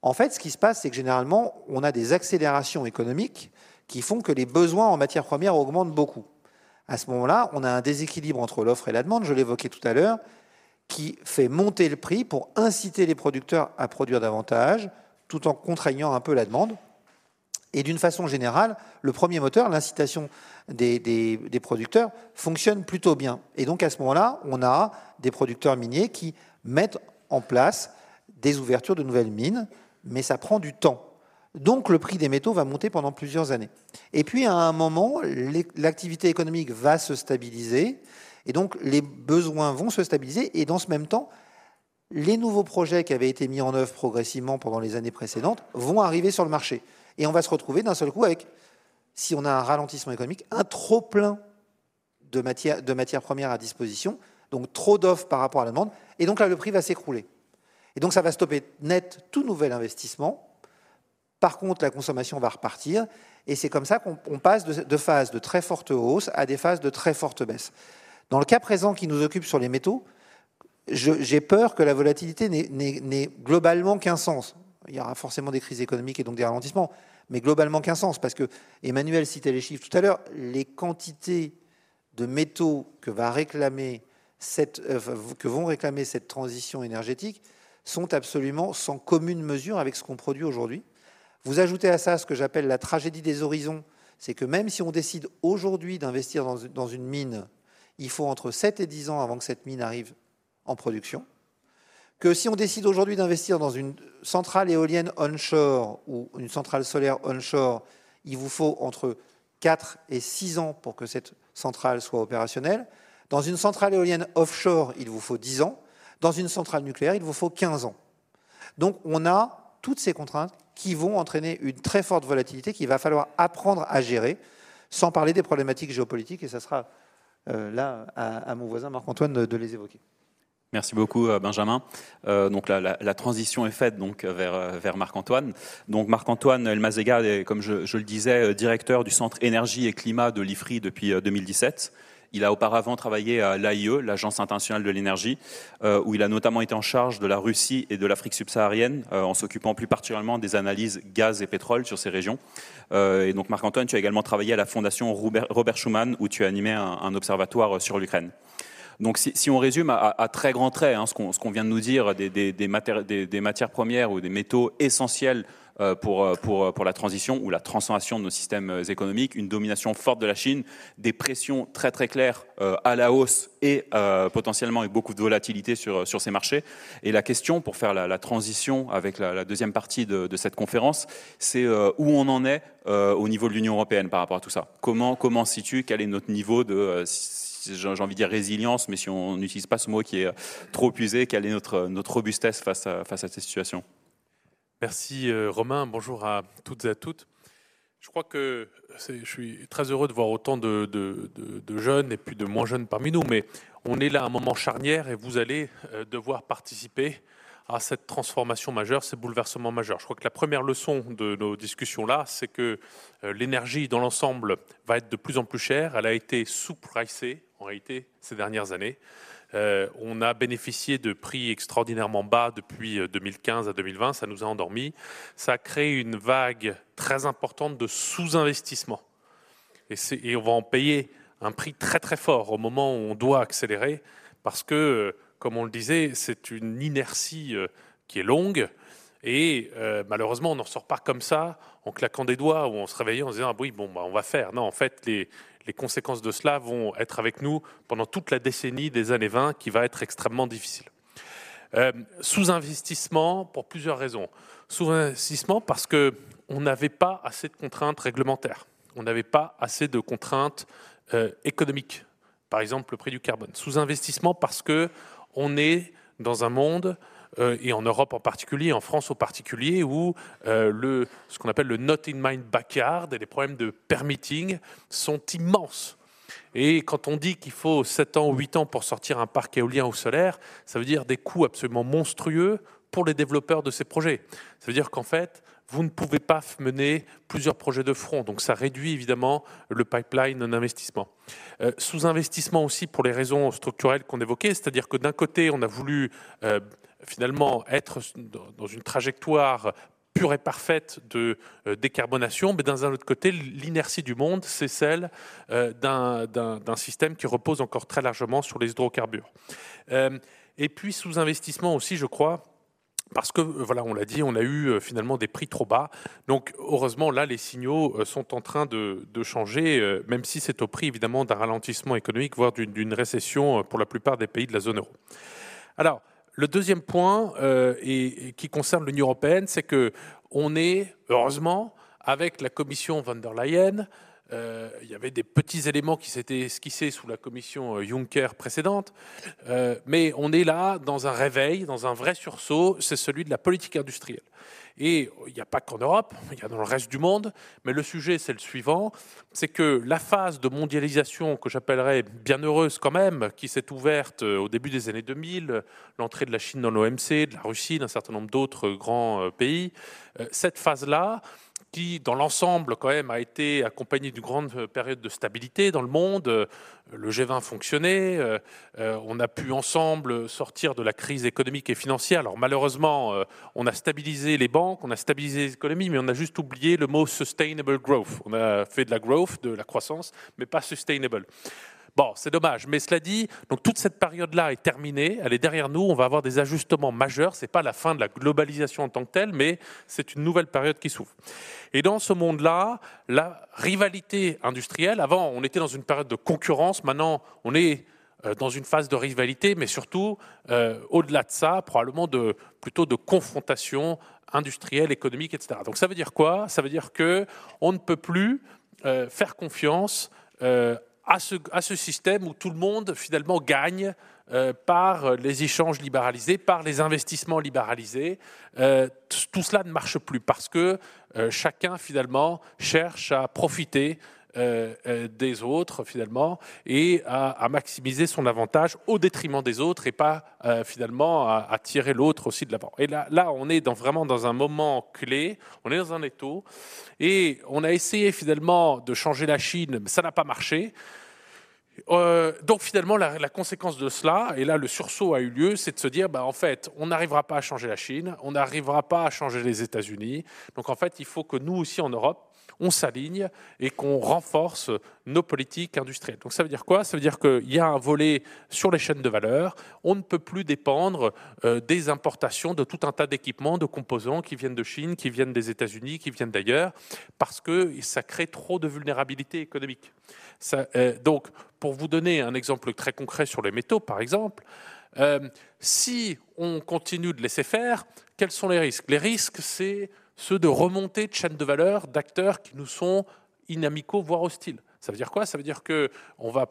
En fait, ce qui se passe, c'est que généralement, on a des accélérations économiques qui font que les besoins en matières premières augmentent beaucoup. À ce moment-là, on a un déséquilibre entre l'offre et la demande, je l'évoquais tout à l'heure, qui fait monter le prix pour inciter les producteurs à produire davantage, tout en contraignant un peu la demande. Et d'une façon générale, le premier moteur, l'incitation des, producteurs, fonctionne plutôt bien. Et donc à ce moment-là, on a des producteurs miniers qui mettent en place des ouvertures de nouvelles mines, mais ça prend du temps. Donc le prix des métaux va monter pendant plusieurs années. Et puis à un moment, l'activité économique va se stabiliser et donc les besoins vont se stabiliser et dans ce même temps, les nouveaux projets qui avaient été mis en œuvre progressivement pendant les années précédentes vont arriver sur le marché. Et on va se retrouver d'un seul coup avec, si on a un ralentissement économique, un trop plein de matières, premières à disposition, donc trop d'offres par rapport à la demande, et donc là le prix va s'écrouler. Et donc ça va stopper net tout nouvel investissement. Par contre, la consommation va repartir, et c'est comme ça qu'on passe de, phases de très forte hausse à des phases de très forte baisse. Dans le cas présent qui nous occupe sur les métaux, j'ai peur que la volatilité n'ait globalement qu'un sens. Il y aura forcément des crises économiques et donc des ralentissements, mais globalement qu'un sens, parce que Emmanuel citait les chiffres tout à l'heure, les quantités de métaux que, va euh, que vont réclamer cette transition énergétique sont absolument sans commune mesure avec ce qu'on produit aujourd'hui. Vous ajoutez à ça ce que j'appelle la tragédie des horizons, c'est que même si on décide aujourd'hui d'investir dans une mine il faut entre 7 et 10 ans avant que cette mine arrive en production. Que si on décide aujourd'hui d'investir dans une centrale éolienne onshore ou une centrale solaire onshore, il vous faut entre 4 et 6 ans pour que cette centrale soit opérationnelle. Dans une centrale éolienne offshore, il vous faut 10 ans. Dans une centrale nucléaire, il vous faut 15 ans. Donc on a toutes ces contraintes qui vont entraîner une très forte volatilité qu'il va falloir apprendre à gérer, sans parler des problématiques géopolitiques, et ça sera euh, là à, mon voisin Marc-Antoine de, les évoquer. Merci beaucoup euh, Benjamin. Euh, donc la, transition est faite donc vers, vers Marc-Antoine. Donc Marc-Antoine Elmazega est, comme je, je, le disais, directeur du Centre Énergie et Climat de l'IFRI depuis 2017. Il a auparavant travaillé à l'AIE, l'Agence internationale de l'énergie, euh, où il a notamment été en charge de la Russie et de l'Afrique subsaharienne, euh, en s'occupant plus particulièrement des analyses gaz et pétrole sur ces régions. Euh, et donc, Marc-Antoine, tu as également travaillé à la Fondation Robert, Schuman, où tu as animé un, observatoire sur l'Ukraine. Donc, si, on résume à, très grands traits hein, ce qu'on vient de nous dire des, matières premières ou des métaux essentiels pour, euh, pour, euh, pour la transition ou la transformation de nos systèmes économiques, une domination forte de la Chine, des pressions très très claires à la hausse et potentiellement avec beaucoup de volatilité sur, ces marchés. Et la question, pour faire la, transition avec la, deuxième partie de, cette conférence, c'est où on en est au niveau de l'Union européenne par rapport à tout ça? Comment, comment se situe? Quel est notre niveau de j'ai envie de dire résilience, mais si on n'utilise pas ce mot qui est trop usé, quelle est notre, robustesse face à, face à ces situations Merci euh, Romain, bonjour à toutes et à toutes. Je crois que je suis très heureux de voir autant de, jeunes et puis de moins jeunes parmi nous, mais on est là à un moment charnière et vous allez euh, devoir participer à cette transformation majeure, ces bouleversements majeurs. Je crois que la première leçon de nos discussions là, c'est que euh, l'énergie dans l'ensemble va être de plus en plus chère. Elle a été sous-pricée en réalité ces dernières années. Euh, on a bénéficié de prix extraordinairement bas depuis 2015 euh, à 2020, ça nous a endormis. Ça a créé une vague très importante de sous-investissement. Et, on va en payer un prix très très fort au moment où on doit accélérer, parce que, euh, comme on le disait, c'est une inertie qui est longue. Et malheureusement, on n'en sort pas comme ça, en claquant des doigts ou en se réveillant en disant ah oui, bon, bah, on va faire. Non, en fait, les, les conséquences de cela vont être avec nous pendant toute la décennie des années 20 qui va être extrêmement difficile. Euh, sous-investissement pour plusieurs raisons. Sous-investissement parce qu'on n'avait pas assez de contraintes réglementaires. On n'avait pas assez de contraintes euh, économiques. Par exemple, le prix du carbone. Sous-investissement parce qu'on est dans un monde et en Europe en particulier, en France en particulier, où euh, le, ce qu'on appelle le not in mind backyard et les problèmes de permitting sont immenses. Et quand on dit qu'il faut 7 ans ou 8 ans pour sortir un parc éolien ou solaire, ça veut dire des coûts absolument monstrueux pour les développeurs de ces projets. Ça veut dire qu'en fait, vous ne pouvez pas mener plusieurs projets de front. Donc ça réduit évidemment le pipeline d'investissement. Euh, Sous-investissement aussi pour les raisons structurelles qu'on évoquait, c'est-à-dire que d'un côté, on a voulu euh, finalement être dans une trajectoire pure et parfaite de euh, décarbonation, mais d'un autre côté, l'inertie du monde, c'est celle euh, d'un système qui repose encore très largement sur les hydrocarbures. Euh, et puis sous-investissement aussi, je crois, parce que, voilà, on l'a dit, on a eu finalement des prix trop bas. Donc, heureusement, là, les signaux sont en train de, de changer, même si c'est au prix, évidemment, d'un ralentissement économique, voire d'une récession pour la plupart des pays de la zone euro. Alors, le deuxième point, euh, et, qui concerne l'Union européenne, c'est que on est, heureusement, avec la commission von der Leyen, euh, il y avait des petits éléments qui s'étaient esquissés sous la commission euh, Juncker précédente, mais on est là dans un réveil, dans un vrai sursaut, c'est celui de la politique industrielle. Et il n'y a pas qu'en Europe, il y a dans le reste du monde, mais le sujet c'est le suivant, c'est que la phase de mondialisation que j'appellerais bien heureuse quand même, qui s'est ouverte euh, au début des années 2000, l'entrée de la Chine dans l'OMC, de la Russie, d'un certain nombre d'autres grands euh, pays, euh, cette phase-là, qui, dans l'ensemble, quand même, a été accompagné d'une grande période de stabilité dans le monde. Le G20 fonctionnait, euh, euh, on a pu ensemble sortir de la crise économique et financière. Alors malheureusement, euh, on a stabilisé les banques, on a stabilisé l'économie, mais on a juste oublié le mot sustainable growth. On a fait de la growth, de la croissance, mais pas sustainable. Bon, c'est dommage, mais cela dit, donc toute cette période-là est terminée, elle est derrière nous, on va avoir des ajustements majeurs, ce n'est pas la fin de la globalisation en tant que telle, mais c'est une nouvelle période qui s'ouvre. Et dans ce monde-là, la rivalité industrielle, avant on était dans une période de concurrence, maintenant on est euh, dans une phase de rivalité, mais surtout, euh, au-delà de ça, probablement de, plutôt de confrontation industrielle, économique, etc. Donc ça veut dire quoi? Ça veut dire que on ne peut plus euh, faire confiance à ce, système où tout le monde finalement gagne euh, par les échanges libéralisés, par les investissements libéralisés. Euh, tout cela ne marche plus parce que euh, chacun finalement cherche à profiter des autres finalement et à, maximiser son avantage au détriment des autres et pas euh, finalement à, tirer l'autre aussi de l'avant. Et là, là, on est vraiment dans un moment clé, on est dans un étau et on a essayé finalement de changer la Chine, mais ça n'a pas marché. donc finalement, la, la, conséquence de cela, et là le sursaut a eu lieu, c'est de se dire, bah, en fait, on n'arrivera pas à changer la Chine, on n'arrivera pas à changer les États-Unis. Donc en fait, il faut que nous aussi en Europe, on s'aligne et qu'on renforce nos politiques industrielles. Donc ça veut dire quoi? Ça veut dire qu'il y a un volet sur les chaînes de valeur. On ne peut plus dépendre euh, des importations de tout un tas d'équipements, de composants qui viennent de Chine, qui viennent des États-Unis, qui viennent d'ailleurs, parce que ça crée trop de vulnérabilité économique. Euh, donc, pour vous donner un exemple très concret sur les métaux, par exemple, euh, si on continue de laisser faire, quels sont les risques? Les risques, c'est ceux de remontée de chaînes de valeur d'acteurs qui nous sont inamicaux, voire hostiles. Ça veut dire quoi? Ça veut dire que on va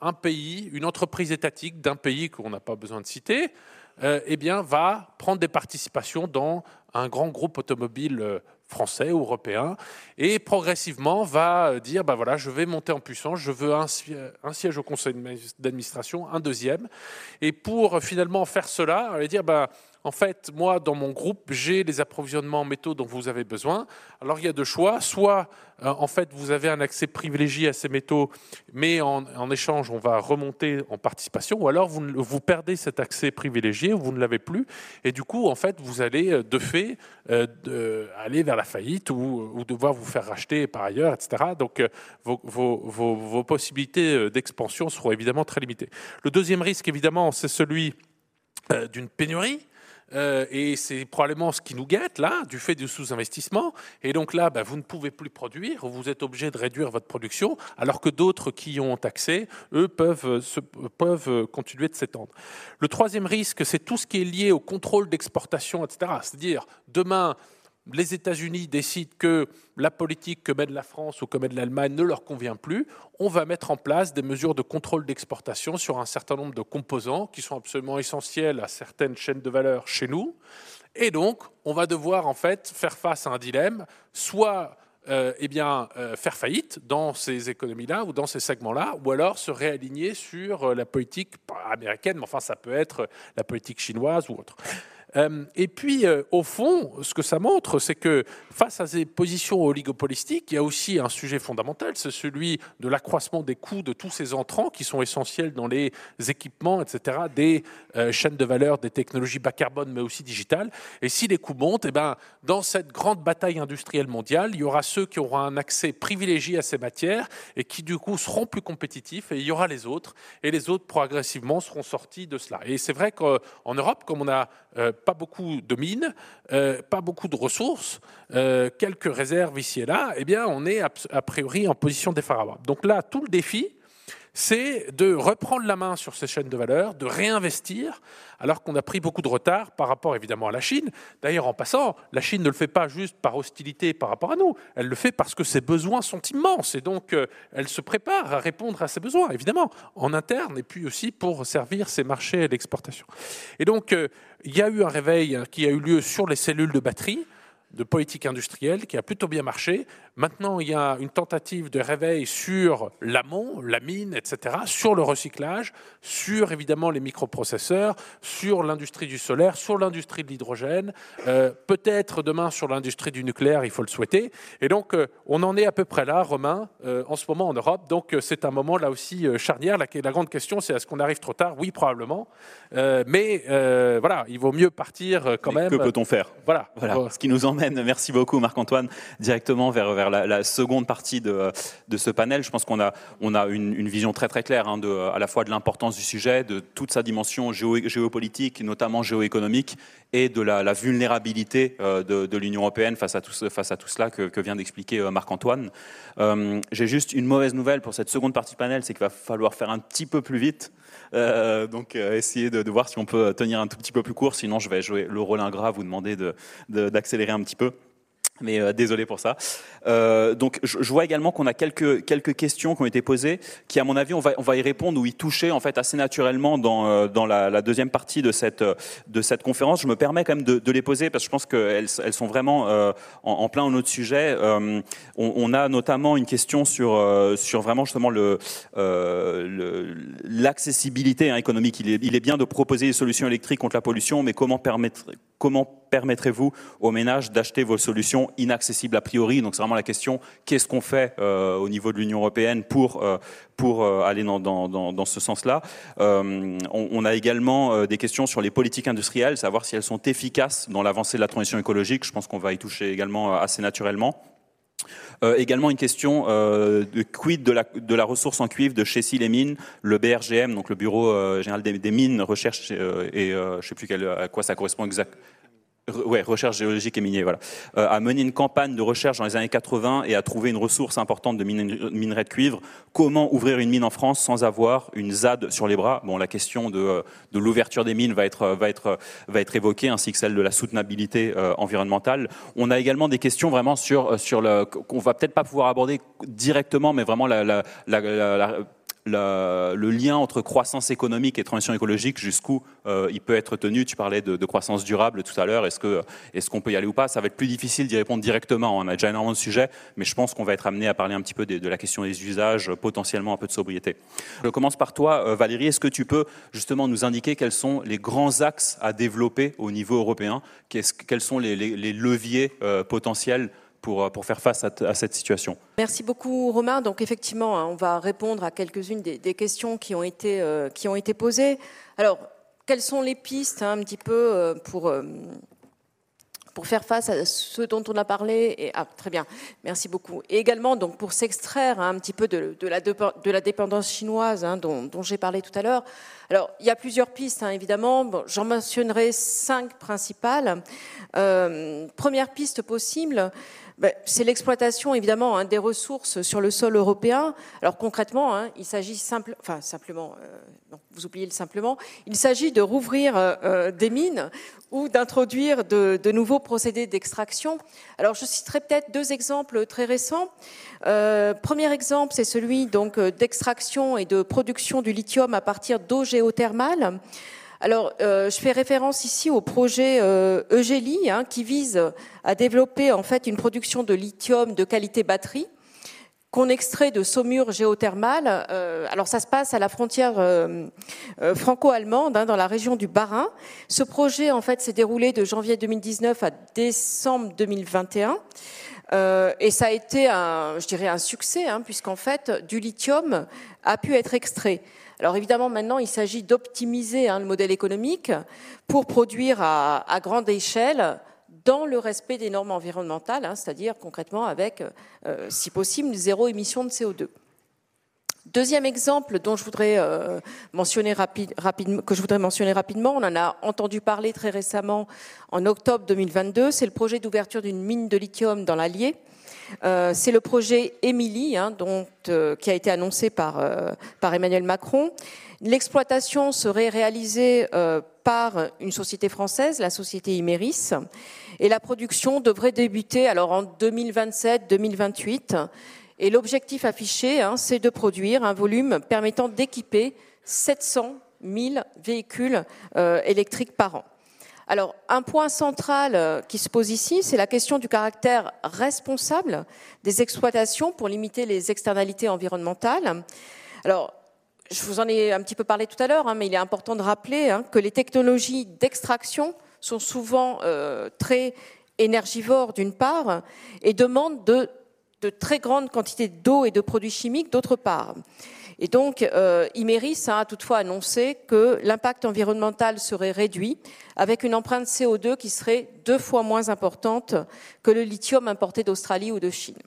un pays, une entreprise étatique d'un pays qu'on n'a pas besoin de citer, euh, eh bien, va prendre des participations dans un grand groupe automobile euh, français ou européen et progressivement va dire bah voilà je vais monter en puissance je veux un, un siège au conseil d'administration un deuxième et pour finalement faire cela on va dire bah en fait, moi, dans mon groupe, j'ai les approvisionnements en métaux dont vous avez besoin. Alors, il y a deux choix. Soit, euh, en fait, vous avez un accès privilégié à ces métaux, mais en, échange, on va remonter en participation. Ou alors, vous, vous perdez cet accès privilégié, vous ne l'avez plus. Et du coup, en fait, vous allez, euh, de fait, euh, aller vers la faillite ou, devoir vous faire racheter par ailleurs, etc. Donc, vos, vos possibilités d'expansion seront évidemment très limitées. Le deuxième risque, évidemment, c'est celui d'une pénurie. Euh, et c'est probablement ce qui nous guette là, du fait du sous-investissement. Et donc là, bah, vous ne pouvez plus produire, vous êtes obligé de réduire votre production, alors que d'autres qui y ont accès, eux, peuvent, peuvent continuer de s'étendre. Le troisième risque, c'est tout ce qui est lié au contrôle d'exportation, etc. C'est-à-dire, demain, les États-Unis décident que la politique que mène la France ou que mène l'Allemagne ne leur convient plus, on va mettre en place des mesures de contrôle d'exportation sur un certain nombre de composants qui sont absolument essentiels à certaines chaînes de valeur chez nous. Et donc, on va devoir en fait faire face à un dilemme, soit euh, eh bien, euh, faire faillite dans ces économies-là ou dans ces segments-là, ou alors se réaligner sur la politique américaine, mais enfin ça peut être la politique chinoise ou autre. Euh, et puis, euh, au fond, ce que ça montre, c'est que face à ces positions oligopolistiques, il y a aussi un sujet fondamental, c'est celui de l'accroissement des coûts de tous ces entrants qui sont essentiels dans les équipements, etc., des euh, chaînes de valeur, des technologies bas carbone, mais aussi digitales. Et si les coûts montent, eh ben, dans cette grande bataille industrielle mondiale, il y aura ceux qui auront un accès privilégié à ces matières et qui, du coup, seront plus compétitifs, et il y aura les autres, et les autres, progressivement, seront sortis de cela. Et c'est vrai qu'en Europe, comme on a pas beaucoup de mines, euh, pas beaucoup de ressources, euh, quelques réserves ici et là, eh bien, on est a priori en position défavorable. Donc là, tout le défi, c'est de reprendre la main sur ces chaînes de valeur, de réinvestir, alors qu'on a pris beaucoup de retard par rapport évidemment à la Chine. D'ailleurs, en passant, la Chine ne le fait pas juste par hostilité par rapport à nous, elle le fait parce que ses besoins sont immenses et donc euh, elle se prépare à répondre à ses besoins, évidemment, en interne et puis aussi pour servir ses marchés à l'exportation. Et donc, euh, il y a eu un réveil qui a eu lieu sur les cellules de batterie de politique industrielle qui a plutôt bien marché. Maintenant, il y a une tentative de réveil sur l'amont, la mine, etc., sur le recyclage, sur évidemment les microprocesseurs, sur l'industrie du solaire, sur l'industrie de l'hydrogène, euh, peut-être demain sur l'industrie du nucléaire, il faut le souhaiter. Et donc, euh, on en est à peu près là, Romain, euh, en ce moment en Europe. Donc, c'est un moment là aussi charnière. La, la, grande question, c'est est-ce qu'on arrive trop tard? Oui, probablement. mais voilà, il vaut mieux partir quand même. Que peut-on faire? Voilà. voilà. Ce qui nous emmène, merci beaucoup Marc-Antoine, directement vers, vers la, seconde partie de, ce panel. Je pense qu'on a, une, vision très très claire hein, de, à la fois de l'importance du sujet, de toute sa dimension géopolitique, notamment géoéconomique, et de la, vulnérabilité euh, de, l'Union européenne face à tout, cela que, vient d'expliquer euh, Marc-Antoine. Euh, j'ai juste une mauvaise nouvelle pour cette seconde partie panel, c'est qu'il va falloir faire un petit peu plus vite. Donc essayer de, voir si on peut tenir un tout petit peu plus court, sinon je vais jouer le rôle ingrat, vous demander d'accélérer un petit peu. Mais euh, désolé pour ça. Euh, donc, je, je, vois également qu'on a quelques quelques questions qui ont été posées, qui, à mon avis, on va on va y répondre ou y toucher en fait assez naturellement dans euh, dans la, la, deuxième partie de cette de cette conférence. Je me permets quand même de, de les poser parce que je pense qu'elles elles sont vraiment euh, en, en, plein notre sujet. Euh, on, on, a notamment une question sur sur vraiment justement le l'accessibilité hein, économique. Il est il est bien de proposer des solutions électriques contre la pollution, mais comment permettre comment permettrez-vous aux ménages d'acheter vos solutions inaccessibles a priori? Donc c'est vraiment la question, qu'est-ce qu'on fait euh, au niveau de l'Union européenne pour, euh, pour euh, aller dans, ce sens-là? On, a également des questions sur les politiques industrielles, savoir si elles sont efficaces dans l'avancée de la transition écologique. Je pense qu'on va y toucher également assez naturellement. Euh, également une question euh, de quid de la, ressource en cuivre de chez les mines, le BRGM, donc le Bureau euh, général des, mines, recherche et je ne sais plus à quoi ça correspond exactement ouais, recherche géologique et minier, voilà, euh, a mené une campagne de recherche dans les années 80 et a trouvé une ressource importante de minerai de cuivre. Comment ouvrir une mine en France sans avoir une ZAD sur les bras? Bon, la question de, euh, de l'ouverture des mines va être, va, être, va être évoquée, ainsi que celle de la soutenabilité euh, environnementale. On a également des questions vraiment sur, sur le qu'on va peut-être pas pouvoir aborder directement, mais vraiment la le, lien entre croissance économique et transition écologique, jusqu'où euh, il peut être tenu. Tu parlais de, croissance durable tout à l'heure. Est-ce qu'on peut y aller ou pas? Ça va être plus difficile d'y répondre directement. On a déjà énormément de sujets, mais je pense qu'on va être amené à parler un petit peu de, la question des usages, potentiellement un peu de sobriété. Je commence par toi, euh, Valérie. Est-ce que tu peux justement nous indiquer quels sont les grands axes à développer au niveau européen? Quels sont les leviers euh, potentiels pour, euh, pour faire face à, cette situation. Merci beaucoup Romain. Donc effectivement, hein, on va répondre à quelques-unes des, questions qui ont, été, euh, qui ont été posées. Alors, quelles sont les pistes hein, un petit peu euh, pour, pour faire face à ce dont on a parlé et, ah, Très bien, merci beaucoup. Et également donc, pour s'extraire hein, un petit peu de, la, dépendance chinoise dont, j'ai parlé tout à l'heure. Alors, il y a plusieurs pistes, évidemment. Bon, J'en mentionnerai cinq principales. Première piste possible, ben, c'est l'exploitation évidemment hein, des ressources sur le sol européen. Alors concrètement, hein, il s'agit simple, enfin simplement, euh, non, vous oubliez le simplement, il s'agit de rouvrir euh, euh, des mines ou d'introduire de, de, nouveaux procédés d'extraction. Alors je citerai peut-être deux exemples très récents. Euh, premier exemple, c'est celui donc d'extraction et de production du lithium à partir d'eau géothermale. Alors, euh, je fais référence ici au projet euh, hein, qui vise à développer en fait une production de lithium de qualité batterie qu'on extrait de saumure géothermale. Euh, alors ça se passe à la frontière euh, franco-allemande, hein, dans la région du Bas-Rhin. Ce projet en fait s'est déroulé de janvier 2019 à décembre 2021. et ça a été un, je dirais, un succès, hein, puisqu'en fait, du lithium a pu être extrait. Alors évidemment, maintenant, il s'agit d'optimiser hein, le modèle économique pour produire à, grande échelle dans le respect des normes environnementales, hein, c'est-à-dire concrètement avec, euh, si possible, zéro émission de CO2. Deuxième exemple dont je voudrais euh, que je voudrais mentionner rapidement, on en a entendu parler très récemment en octobre 2022, c'est le projet d'ouverture d'une mine de lithium dans l'Allier. Euh, c'est le projet Émilie, hein, dont, qui a été annoncé par, par Emmanuel Macron. L'exploitation serait réalisée par une société française, la société Imeris, et la production devrait débuter alors en 2027-2028. Et l'objectif affiché, hein, c'est de produire un volume permettant d'équiper 700 000 véhicules euh, électriques par an. Alors, un point central euh, qui se pose ici, c'est la question du caractère responsable des exploitations pour limiter les externalités environnementales. Alors, je vous en ai un petit peu parlé tout à l'heure, hein, mais il est important de rappeler hein, que les technologies d'extraction sont souvent euh, très énergivores d'une part et demandent de, très grandes quantités d'eau et de produits chimiques d'autre part. Et donc, euh, Imeris a toutefois annoncé que l'impact environnemental serait réduit avec une empreinte CO2 qui serait deux fois moins importante que le lithium importé d'Australie ou de Chine.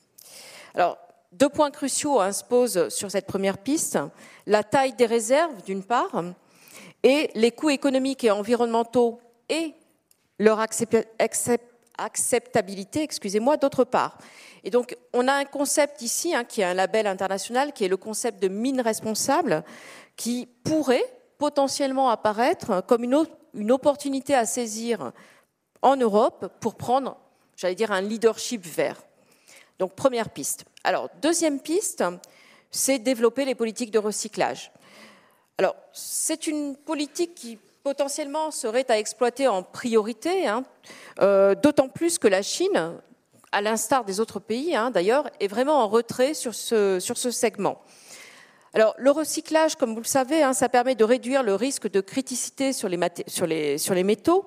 Alors, deux points cruciaux hein, se posent sur cette première piste. La taille des réserves, d'une part, et les coûts économiques et environnementaux et leur acceptabilité, excusez-moi, d'autre part. Et donc, on a un concept ici, hein, qui est un label international, qui est le concept de mine responsable, qui pourrait potentiellement apparaître comme une, opportunité à saisir en Europe pour prendre, j'allais dire, un leadership vert. Donc, première piste. Alors, deuxième piste, c'est développer les politiques de recyclage. Alors, c'est une politique qui potentiellement serait à exploiter en priorité, hein, euh, d'autant plus que la Chine, à l'instar des autres pays hein, d'ailleurs, est vraiment en retrait sur ce, segment. Alors, le recyclage, comme vous le savez, hein, ça permet de réduire le risque de criticité sur les, métaux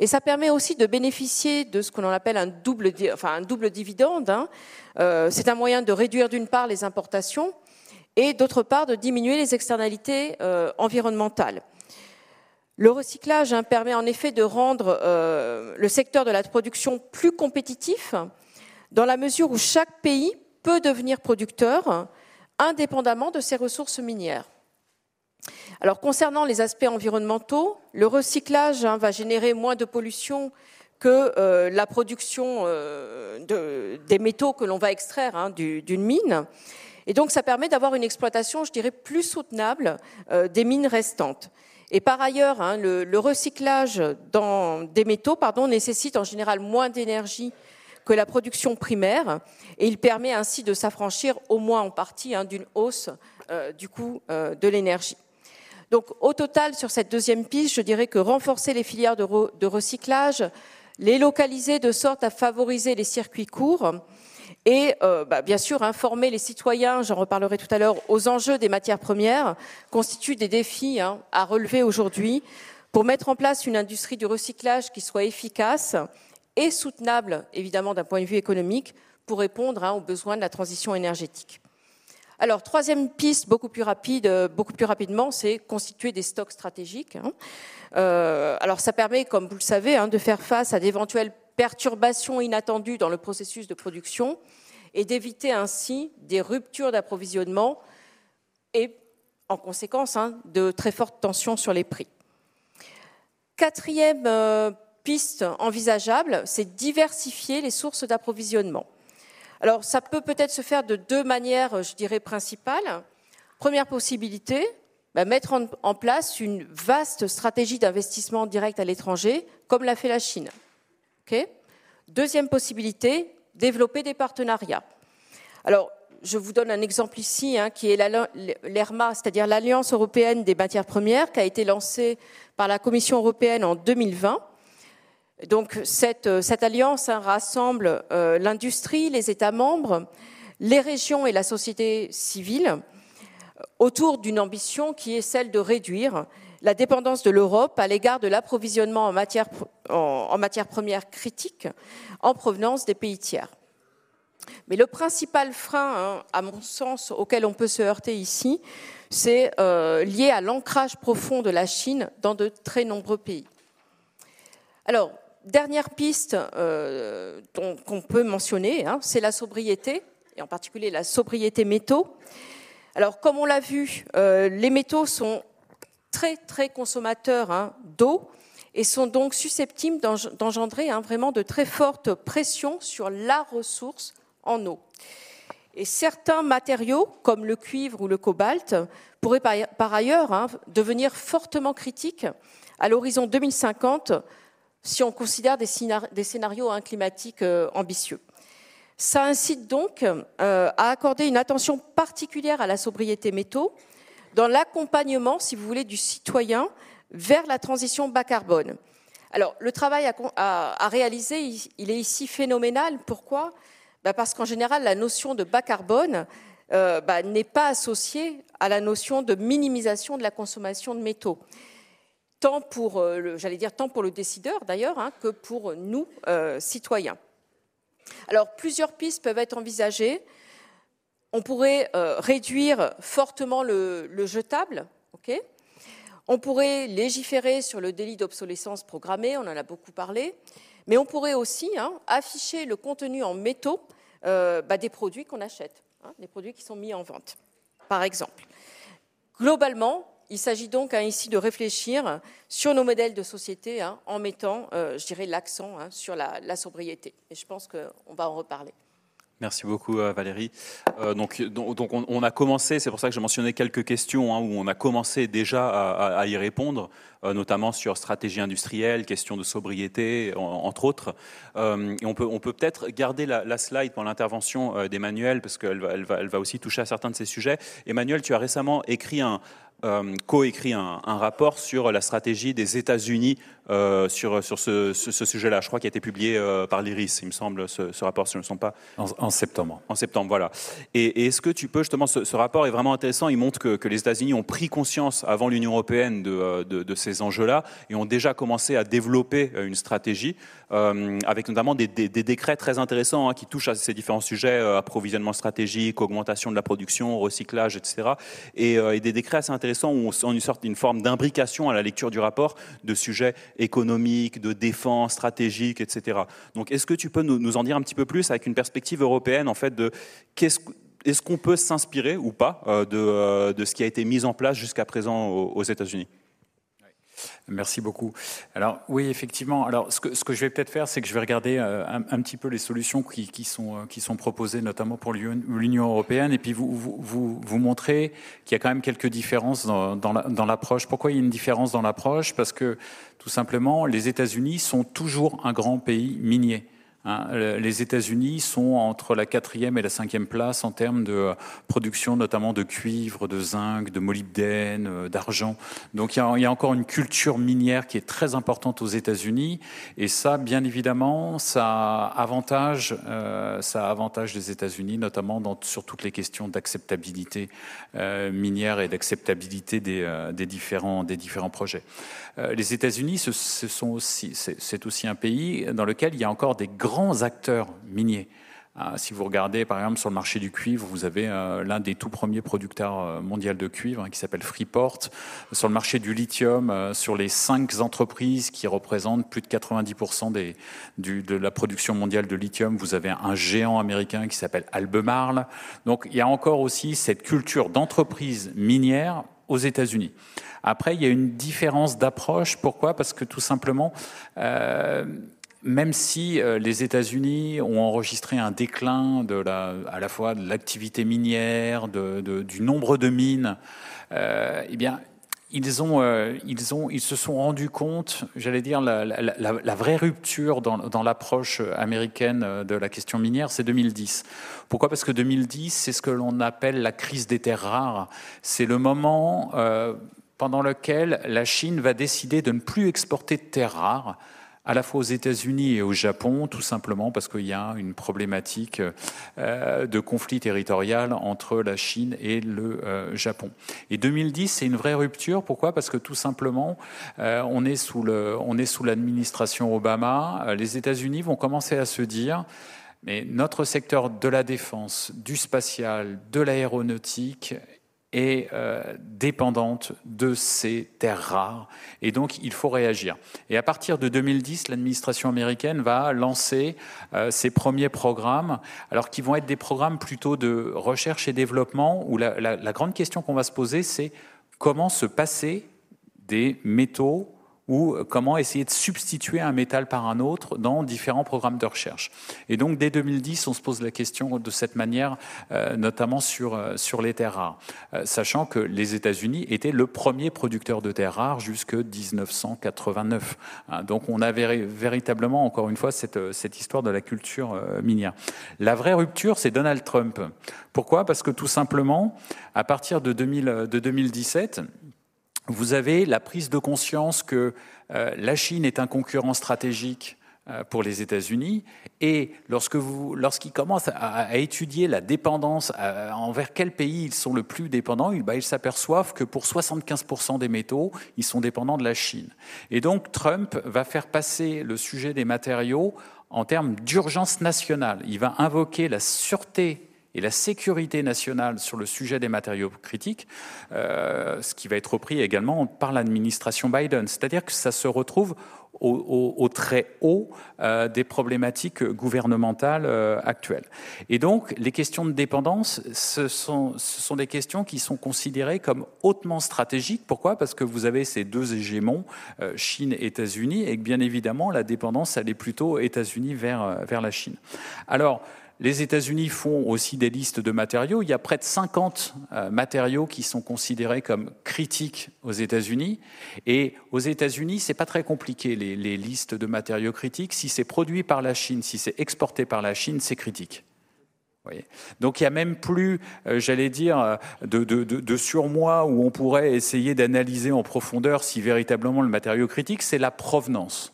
et ça permet aussi de bénéficier de ce qu'on appelle un double, dividende. Euh, c'est un moyen de réduire d'une part les importations et d'autre part de diminuer les externalités euh, environnementales. Le recyclage hein, permet en effet de rendre euh, le secteur de la production plus compétitif dans la mesure où chaque pays peut devenir producteur indépendamment de ses ressources minières. Alors concernant les aspects environnementaux, le recyclage hein, va générer moins de pollution que euh, la production euh, des métaux que l'on va extraire hein, d'une mine. Et donc ça permet d'avoir une exploitation, je dirais, plus soutenable des mines restantes. Et par ailleurs, hein, le, recyclage des métaux pardon, nécessite en général moins d'énergie que la production primaire et il permet ainsi de s'affranchir au moins en partie hein, d'une hausse euh, du coût euh, de l'énergie. Donc au total, sur cette deuxième piste, je dirais que renforcer les filières de recyclage, les localiser de sorte à favoriser les circuits courts, et euh, bah, bien sûr informer les citoyens, j'en reparlerai tout à l'heure, aux enjeux des matières premières constitue des défis hein, à relever aujourd'hui pour mettre en place une industrie du recyclage qui soit efficace et soutenable, évidemment d'un point de vue économique, pour répondre hein, aux besoins de la transition énergétique. Alors, troisième piste, beaucoup plus rapide, euh, beaucoup plus rapidement, c'est constituer des stocks stratégiques. Hein. Euh, alors, ça permet, comme vous le savez, de faire face à d'éventuelles perturbations inattendues dans le processus de production et d'éviter ainsi des ruptures d'approvisionnement et, en conséquence, hein, de très fortes tensions sur les prix. Quatrième euh, piste envisageable, c'est diversifier les sources d'approvisionnement. Alors, ça peut peut-être se faire de deux manières, je dirais, principales. Première possibilité, bah, mettre en, place une vaste stratégie d'investissement direct à l'étranger, comme l'a fait la Chine. Deuxième possibilité, développer des partenariats. Alors, je vous donne un exemple ici, hein, qui est l'ERMA, c'est-à-dire l'Alliance européenne des matières premières, qui a été lancée par la Commission européenne en 2020. Donc cette, cette alliance hein, rassemble euh, l'industrie, les États membres, les régions et la société civile autour d'une ambition qui est celle de réduire la dépendance de l'Europe à l'égard de l'approvisionnement en matières matière premières critiques en provenance des pays tiers. Mais le principal frein, hein, à mon sens, auquel on peut se heurter ici, c'est euh, lié à l'ancrage profond de la Chine dans de très nombreux pays. Alors, dernière piste euh, qu'on peut mentionner, hein, c'est la sobriété, et en particulier la sobriété métaux. Alors, comme on l'a vu, euh, les métaux sont très, très consommateurs hein, d'eau et sont donc susceptibles d'engendrer vraiment de très fortes pressions sur la ressource en eau. Et certains matériaux, comme le cuivre ou le cobalt, pourraient par ailleurs hein, devenir fortement critiques à l'horizon 2050 si on considère des, scénarios hein, climatiques euh, ambitieux. Ça incite donc euh, à accorder une attention particulière à la sobriété métaux dans l'accompagnement, si vous voulez, du citoyen vers la transition bas carbone. Alors, le travail à, réaliser, il est ici phénoménal. Pourquoi? Bah, Parce qu'en général, la notion de bas carbone euh, bah, n'est pas associée à la notion de minimisation de la consommation de métaux. Tant pour, euh, j'allais dire, tant pour le décideur d'ailleurs, hein, que pour nous, euh, citoyens. Alors, plusieurs pistes peuvent être envisagées. On pourrait réduire fortement le, jetable, on pourrait légiférer sur le délit d'obsolescence programmée, on en a beaucoup parlé, mais on pourrait aussi hein, afficher le contenu en métaux euh, bah, des produits qu'on achète, hein, des produits qui sont mis en vente, par exemple. Globalement, il s'agit donc hein, ici de réfléchir sur nos modèles de société en mettant, euh, je dirais, l'accent sur la sobriété. Et je pense qu'on va en reparler. Merci beaucoup euh, Valérie. Euh, donc, on, a commencé, c'est pour ça que j'ai mentionné quelques questions hein, où on a commencé déjà à, y répondre, euh, notamment sur stratégie industrielle, question de sobriété, entre autres. et on peut peut-être garder la, slide pour l'intervention d'Emmanuel parce qu'elle elle va, va aussi toucher à certains de ces sujets. Emmanuel, tu as récemment écrit un, euh, coécrit un, un, rapport sur la stratégie des États-Unis euh, sur, sur ce, ce, sujet-là. Je crois qu'il a été publié euh, par l'IRIS, il me semble, ce, ce rapport, si je ne me pas. En, septembre. En septembre, voilà. Et, est-ce que tu peux, justement, ce, rapport est vraiment intéressant, il montre que, que les États-Unis ont pris conscience avant l'Union européenne de, euh, de, de ces enjeux-là et ont déjà commencé à développer une stratégie, avec notamment des, des, des, décrets très intéressants hein, qui touchent à ces différents sujets, approvisionnement stratégique, augmentation de la production, recyclage, etc. Et, et des décrets assez intéressants où on, une sorte d'une forme d'imbrication à la lecture du rapport de sujets économiques, de défense, stratégiques, etc. Donc, est-ce que tu peux nous, en dire un petit peu plus avec une perspective européenne, en fait, de qu'est-ce est-ce qu'on peut s'inspirer ou pas euh, de, euh, de, ce qui a été mis en place jusqu'à présent aux États-Unis? Merci beaucoup. Alors oui, effectivement. Alors ce que, ce que je vais peut-être faire, c'est que je vais regarder euh, un, petit peu les solutions qui, euh, sont proposées, notamment pour l'Union européenne, et puis vous, vous, montrer qu'il y a quand même quelques différences dans, dans l'approche. Pourquoi il y a une différence dans l'approche? Parce que tout simplement, les États-Unis sont toujours un grand pays minier. Hein, les États-Unis sont entre la quatrième et la cinquième place en termes de production, notamment de cuivre, de zinc, de molybdène, euh, d'argent. Donc il y, a, encore une culture minière qui est très importante aux États-Unis, et ça, bien évidemment, ça avantage, euh, les États-Unis, notamment sur toutes les questions d'acceptabilité euh, minière et d'acceptabilité des, différents, projets. les États-Unis, c'est aussi un pays dans lequel il y a encore des grands grands acteurs miniers. Ah, si vous regardez par exemple sur le marché du cuivre, vous avez euh, l'un des tout premiers producteurs euh, mondiaux de cuivre hein, qui s'appelle Freeport. Sur le marché du lithium, euh, sur les cinq entreprises qui représentent plus de 90% des, de la production mondiale de lithium, vous avez un géant américain qui s'appelle Albemarle. Donc il y a encore aussi cette culture d'entreprise minière aux États-Unis. Après, il y a une différence d'approche. Pourquoi? Parce que tout simplement, même si euh, les États-Unis ont enregistré un déclin à la fois de l'activité minière, du nombre de mines, euh, eh bien, euh, ils, se sont rendus compte, j'allais dire, la, vraie rupture dans, l'approche américaine de la question minière, c'est 2010. Pourquoi? Parce que 2010, c'est ce que l'on appelle la crise des terres rares. C'est le moment pendant lequel la Chine va décider de ne plus exporter de terres rares à la fois aux États-Unis et au Japon, tout simplement parce qu'il y a une problématique euh, de conflit territorial entre la Chine et le euh, Japon. Et 2010, c'est une vraie rupture. Pourquoi? Parce que tout simplement, euh, on est sous l'administration Obama. Les États-Unis vont commencer à se dire mais notre secteur de la défense, du spatial, de l'aéronautique est euh, dépendante de ces terres rares. Et donc, il faut réagir. Et à partir de 2010, l'administration américaine va lancer euh, ses premiers programmes, alors qui vont être des programmes plutôt de recherche et développement, où la, la grande question qu'on va se poser, c'est comment se passer des métaux ou comment essayer de substituer un métal par un autre dans différents programmes de recherche. Et donc dès 2010, on se pose la question de cette manière, euh, notamment sur, euh, sur les terres rares, euh, sachant que les États-Unis étaient le premier producteur de terres rares jusque 1989. Hein, donc on avait véritablement, encore une fois, cette, cette histoire de la culture minière. La vraie rupture, c'est Donald Trump. Pourquoi? Parce que tout simplement, à partir de, 2000, de 2017, vous avez la prise de conscience que euh, la Chine est un concurrent stratégique euh, pour les États-Unis. Et lorsqu'ils commencent à, étudier la dépendance, envers quel pays ils sont le plus dépendants, ils, bah, ils s'aperçoivent que pour 75% des métaux, ils sont dépendants de la Chine. Et donc Trump va faire passer le sujet des matériaux en termes d'urgence nationale. Il va invoquer la sûreté et la sécurité nationale sur le sujet des matériaux critiques, euh, ce qui va être repris également par l'administration Biden. C'est-à-dire que ça se retrouve au, très haut euh, des problématiques gouvernementales euh, actuelles. Et donc, les questions de dépendance, ce sont, des questions qui sont considérées comme hautement stratégiques. Pourquoi? Parce que vous avez ces deux hégémons, Chine et États-Unis, et que bien évidemment, la dépendance, elle est plutôt États-Unis vers, vers la Chine. Alors, les États-Unis font aussi des listes de matériaux. Il y a près de 50 euh, matériaux qui sont considérés comme critiques aux États-Unis. Et aux États-Unis, c'est pas très compliqué les, listes de matériaux critiques. Si c'est produit par la Chine, si c'est exporté par la Chine, c'est critique. Donc il n'y a même plus, euh, j'allais dire, euh, de, de, surmoi où on pourrait essayer d'analyser en profondeur si véritablement le matériau critique, c'est la provenance.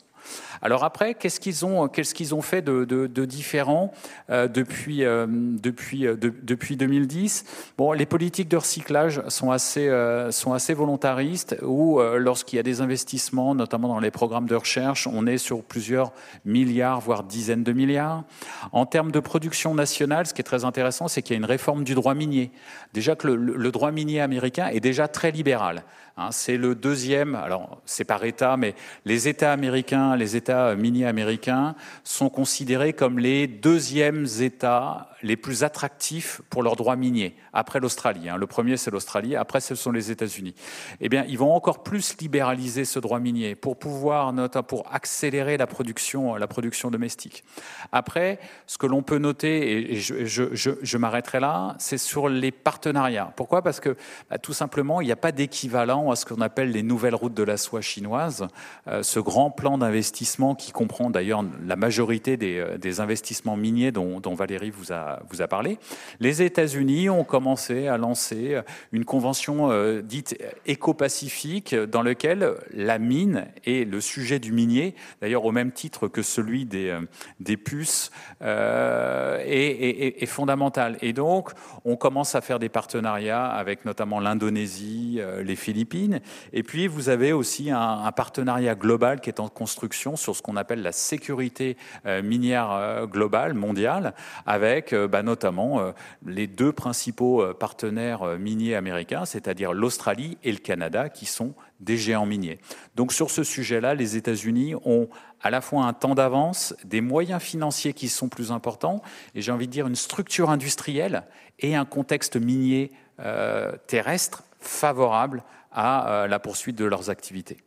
Alors après, qu'est-ce qu'ils ont, qu'est-ce qu'ils ont fait de, différent euh, depuis, euh, depuis, euh, depuis 2010 Bon, les politiques de recyclage sont assez, sont assez volontaristes, où lorsqu'il y a des investissements, notamment dans les programmes de recherche, on est sur plusieurs milliards, voire dizaines de milliards. En termes de production nationale, ce qui est très intéressant, c'est qu'il y a une réforme du droit minier. Déjà que le droit minier américain est déjà très libéral. Hein, c'est le deuxième, alors c'est par État, mais les États américains, les États miniers américains sont considérés comme les deuxièmes États les plus attractifs pour leurs droits miniers, après l'Australie. Hein. Le premier, c'est l'Australie, après, ce sont les États-Unis. Eh bien, ils vont encore plus libéraliser ce droit minier pour pouvoir, pour accélérer la production, la production domestique. Après, ce que l'on peut noter, et je, m'arrêterai là, c'est sur les partenariats. Pourquoi? Parce que bah, tout simplement, il n'y a pas d'équivalent à ce qu'on appelle les nouvelles routes de la soie chinoise, euh, ce grand plan d'investissement qui comprend d'ailleurs la majorité des, euh, investissements miniers dont Valérie vous a vous a parlé, les États-Unis ont commencé à lancer une convention euh, dite éco-pacifique dans laquelle la mine et le sujet du minier, d'ailleurs au même titre que celui des, euh, des puces, euh, est, fondamental. Et donc, on commence à faire des partenariats avec notamment l'Indonésie, les Philippines. Et puis, vous avez aussi un, partenariat global qui est en construction sur ce qu'on appelle la sécurité minière globale, mondiale, avec bah, notamment euh, les deux principaux euh, partenaires euh, miniers américains, c'est-à-dire l'Australie et le Canada, qui sont des géants miniers. Donc sur ce sujet-là, les États-Unis ont à la fois un temps d'avance, des moyens financiers qui sont plus importants, et j'ai envie de dire une structure industrielle et un contexte minier terrestre favorable à la poursuite de leurs activités.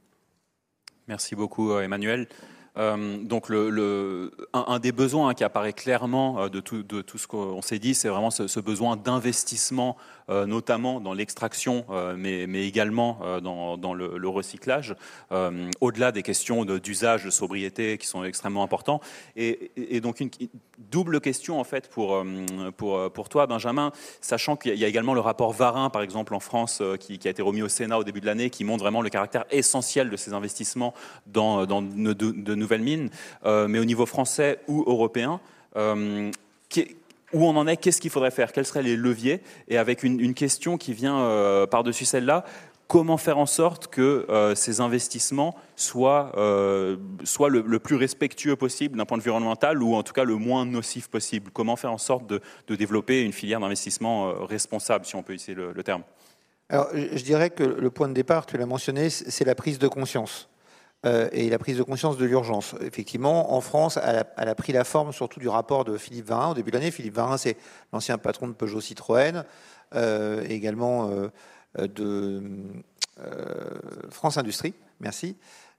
Merci beaucoup Emmanuel. Euh, donc un, des besoins qui apparaît clairement de tout, de tout ce qu'on s'est dit, c'est vraiment ce, besoin d'investissement, notamment dans l'extraction, mais, également dans, le, recyclage, au-delà des questions d'usage, de, sobriété qui sont extrêmement importants. Et, donc une double question en fait pour, toi, Benjamin, sachant qu'il y a également le rapport Varin, par exemple en France, qui, qui, a été remis au Sénat au début de l'année, qui montre vraiment le caractère essentiel de ces investissements dans, dans de, nouvelles mines, euh, mais au niveau français ou européen. Euh, où on en est, qu'est-ce qu'il faudrait faire, quels seraient les leviers, et avec une, question qui vient euh, par-dessus celle-là, comment faire en sorte que ces investissements soient, soient le, plus respectueux possible d'un point de vue environnemental ou en tout cas le moins nocif possible? Comment faire en sorte de, développer une filière d'investissement responsable, si on peut utiliser le terme? Alors, je dirais que le point de départ, tu l'as mentionné, c'est la prise de conscience. Euh, et la prise de conscience de l'urgence. Effectivement, en France, elle a, pris la forme surtout du rapport de Philippe Varin au début de l'année. Philippe Varin, c'est l'ancien patron de Peugeot Citroën, euh, également euh, de France Industrie. Merci.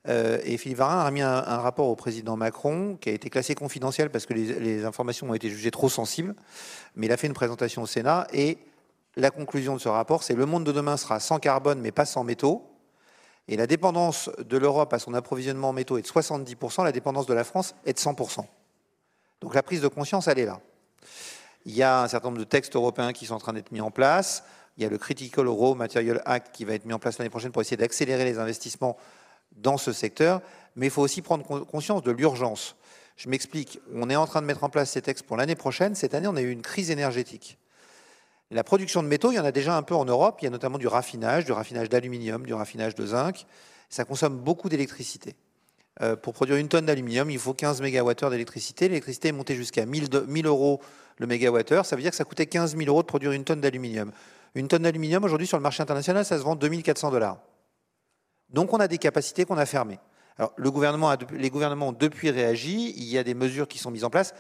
et Philippe Varin a mis un, rapport au président Macron qui a été classé confidentiel parce que les, les informations ont été jugées trop sensibles. Mais il a fait une présentation au Sénat et la conclusion de ce rapport, c'est le monde de demain sera sans carbone mais pas sans métaux. Et la dépendance de l'Europe à son approvisionnement en métaux est de 70%, la dépendance de la France est de 100%. Donc la prise de conscience, elle est là. Il y a un certain nombre de textes européens qui sont en train d'être mis en place. Il y a le Critical Raw Material Act qui va être mis en place l'année prochaine pour essayer d'accélérer les investissements dans ce secteur. Mais il faut aussi prendre conscience de l'urgence. Je m'explique. On est en train de mettre en place ces textes pour l'année prochaine. Cette année, on a eu une crise énergétique. La production de métaux, il y en a déjà un peu en Europe. Il y a notamment du raffinage, du raffinage d'aluminium, du raffinage de zinc. Ça consomme beaucoup d'électricité. Euh, pour produire une tonne d'aluminium, il faut 15 MWh d'électricité. L'électricité est montée jusqu'à 1000, 1000 euros le mégawattheure. Ça veut dire que ça coûtait 15 000 euros de produire une tonne d'aluminium. Une tonne d'aluminium, aujourd'hui, sur le marché international, ça se vend 2400 dollars. Donc, on a des capacités qu'on a fermées. Les gouvernements ont depuis réagi. Il y a des mesures qui sont mises en place.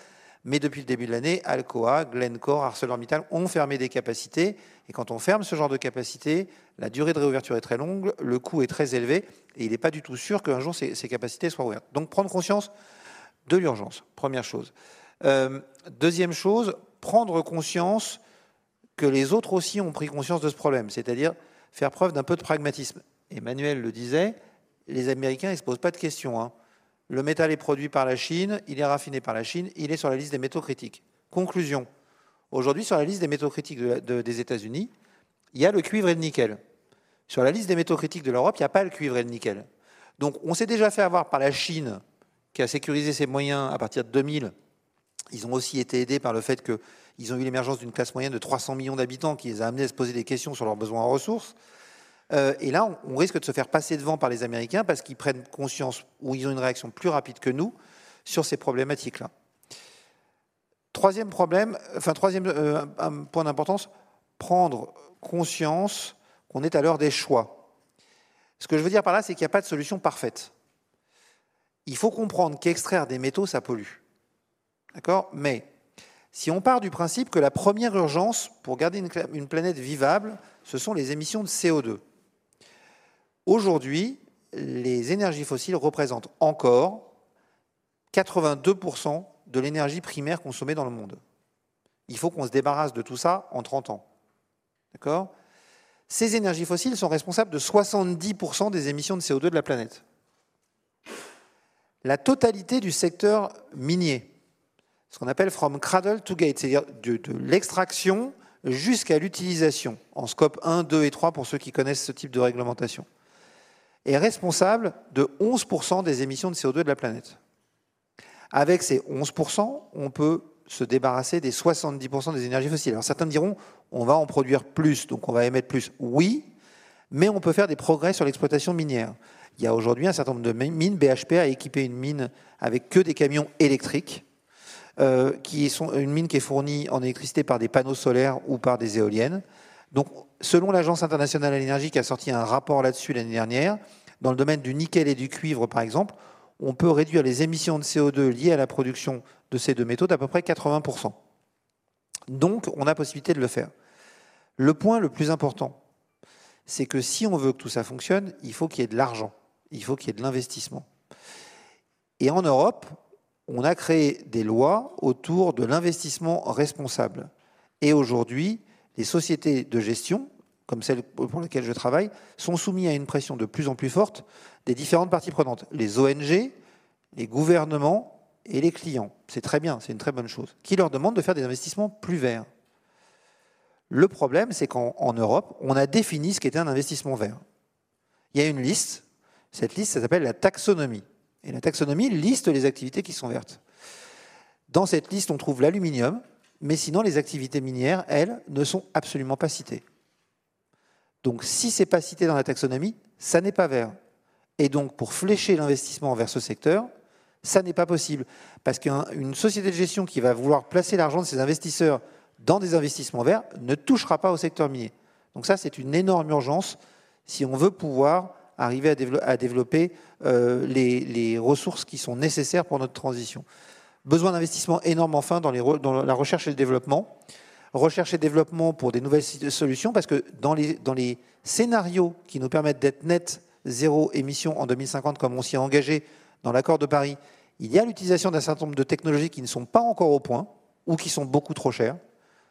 Mais depuis le début de l'année, Alcoa, Glencore, ArcelorMittal ont fermé des capacités. Et quand on ferme ce genre de capacité, la durée de réouverture est très longue, le coût est très élevé, et il n'est pas du tout sûr qu'un jour ces, capacités soient ouvertes. Donc prendre conscience de l'urgence, première chose. Euh, deuxième chose, prendre conscience que les autres aussi ont pris conscience de ce problème, c'est-à-dire faire preuve d'un peu de pragmatisme. Emmanuel le disait, les Américains ne se posent pas de questions. Hein. Le métal est produit par la Chine, il est raffiné par la Chine, il est sur la liste des métaux critiques. Conclusion. Aujourd'hui, sur la liste des métaux critiques des États-Unis, il y a le cuivre et le nickel. Sur la liste des métaux critiques de l'Europe, il n'y a pas le cuivre et le nickel. Donc on s'est déjà fait avoir par la Chine, qui a sécurisé ses moyens à partir de 2000. Ils ont aussi été aidés par le fait qu'ils ont eu l'émergence d'une classe moyenne de 300 millions d'habitants qui les a amenés à se poser des questions sur leurs besoins en ressources. Euh, et là, on, risque de se faire passer devant par les Américains parce qu'ils prennent conscience ou ils ont une réaction plus rapide que nous sur ces problématiques-là. Troisième problème, enfin troisième euh, point d'importance, prendre conscience qu'on est à l'heure des choix. Ce que je veux dire par là, c'est qu'il n'y a pas de solution parfaite. Il faut comprendre qu'extraire des métaux, ça pollue. D'accord? Mais si on part du principe que la première urgence pour garder une planète vivable, ce sont les émissions de CO2. Aujourd'hui, les énergies fossiles représentent encore 82% de l'énergie primaire consommée dans le monde. Il faut qu'on se débarrasse de tout ça en 30 ans. D'accord? Ces énergies fossiles sont responsables de 70% des émissions de CO2 de la planète. La totalité du secteur minier, ce qu'on appelle from cradle to gate, c'est-à-dire de, de l'extraction jusqu'à l'utilisation, en scope 1, 2 et 3 pour ceux qui connaissent ce type de réglementation est responsable de 11% des émissions de CO2 de la planète. Avec ces 11%, on peut se débarrasser des 70% des énergies fossiles. Alors certains diront, on va en produire plus, donc on va émettre plus. Oui, mais on peut faire des progrès sur l'exploitation minière. Il y a aujourd'hui un certain nombre de mines. BHP a équipé une mine avec que des camions électriques, euh, qui sont une mine qui est fournie en électricité par des panneaux solaires ou par des éoliennes. Donc, selon l'Agence internationale de l'énergie qui a sorti un rapport là-dessus l'année dernière, dans le domaine du nickel et du cuivre, par exemple, on peut réduire les émissions de CO2 liées à la production de ces deux métaux d'à peu près 80%. Donc, on a possibilité de le faire. Le point le plus important, c'est que si on veut que tout ça fonctionne, il faut qu'il y ait de l'argent, il faut qu'il y ait de l'investissement. Et en Europe, on a créé des lois autour de l'investissement responsable. Et aujourd'hui, les sociétés de gestion, comme celle pour laquelle je travaille, sont soumises à une pression de plus en plus forte des différentes parties prenantes. Les ONG, les gouvernements et les clients. C'est très bien, c'est une très bonne chose. Qui leur demandent de faire des investissements plus verts. Le problème, c'est qu'en Europe, on a défini ce qu'était un investissement vert. Il y a une liste. Cette liste, ça s'appelle la taxonomie. Et la taxonomie liste les activités qui sont vertes. Dans cette liste, on trouve l'aluminium, mais sinon, les activités minières, elles, ne sont absolument pas citées. Donc, si ce n'est pas cité dans la taxonomie, ça n'est pas vert. Et donc, pour flécher l'investissement vers ce secteur, ça n'est pas possible. Parce qu'une société de gestion qui va vouloir placer l'argent de ses investisseurs dans des investissements verts ne touchera pas au secteur minier. Donc ça, c'est une énorme urgence si on veut pouvoir arriver à, développer euh, les, ressources qui sont nécessaires pour notre transition. Besoin d'investissement énorme enfin dans, la recherche et le développement. Recherche et développement pour des nouvelles solutions, parce que dans les, dans les scénarios qui nous permettent d'être net zéro émission en 2050, comme on s'y est engagé dans l'accord de Paris, il y a l'utilisation d'un certain nombre de technologies qui ne sont pas encore au point ou qui sont beaucoup trop chères.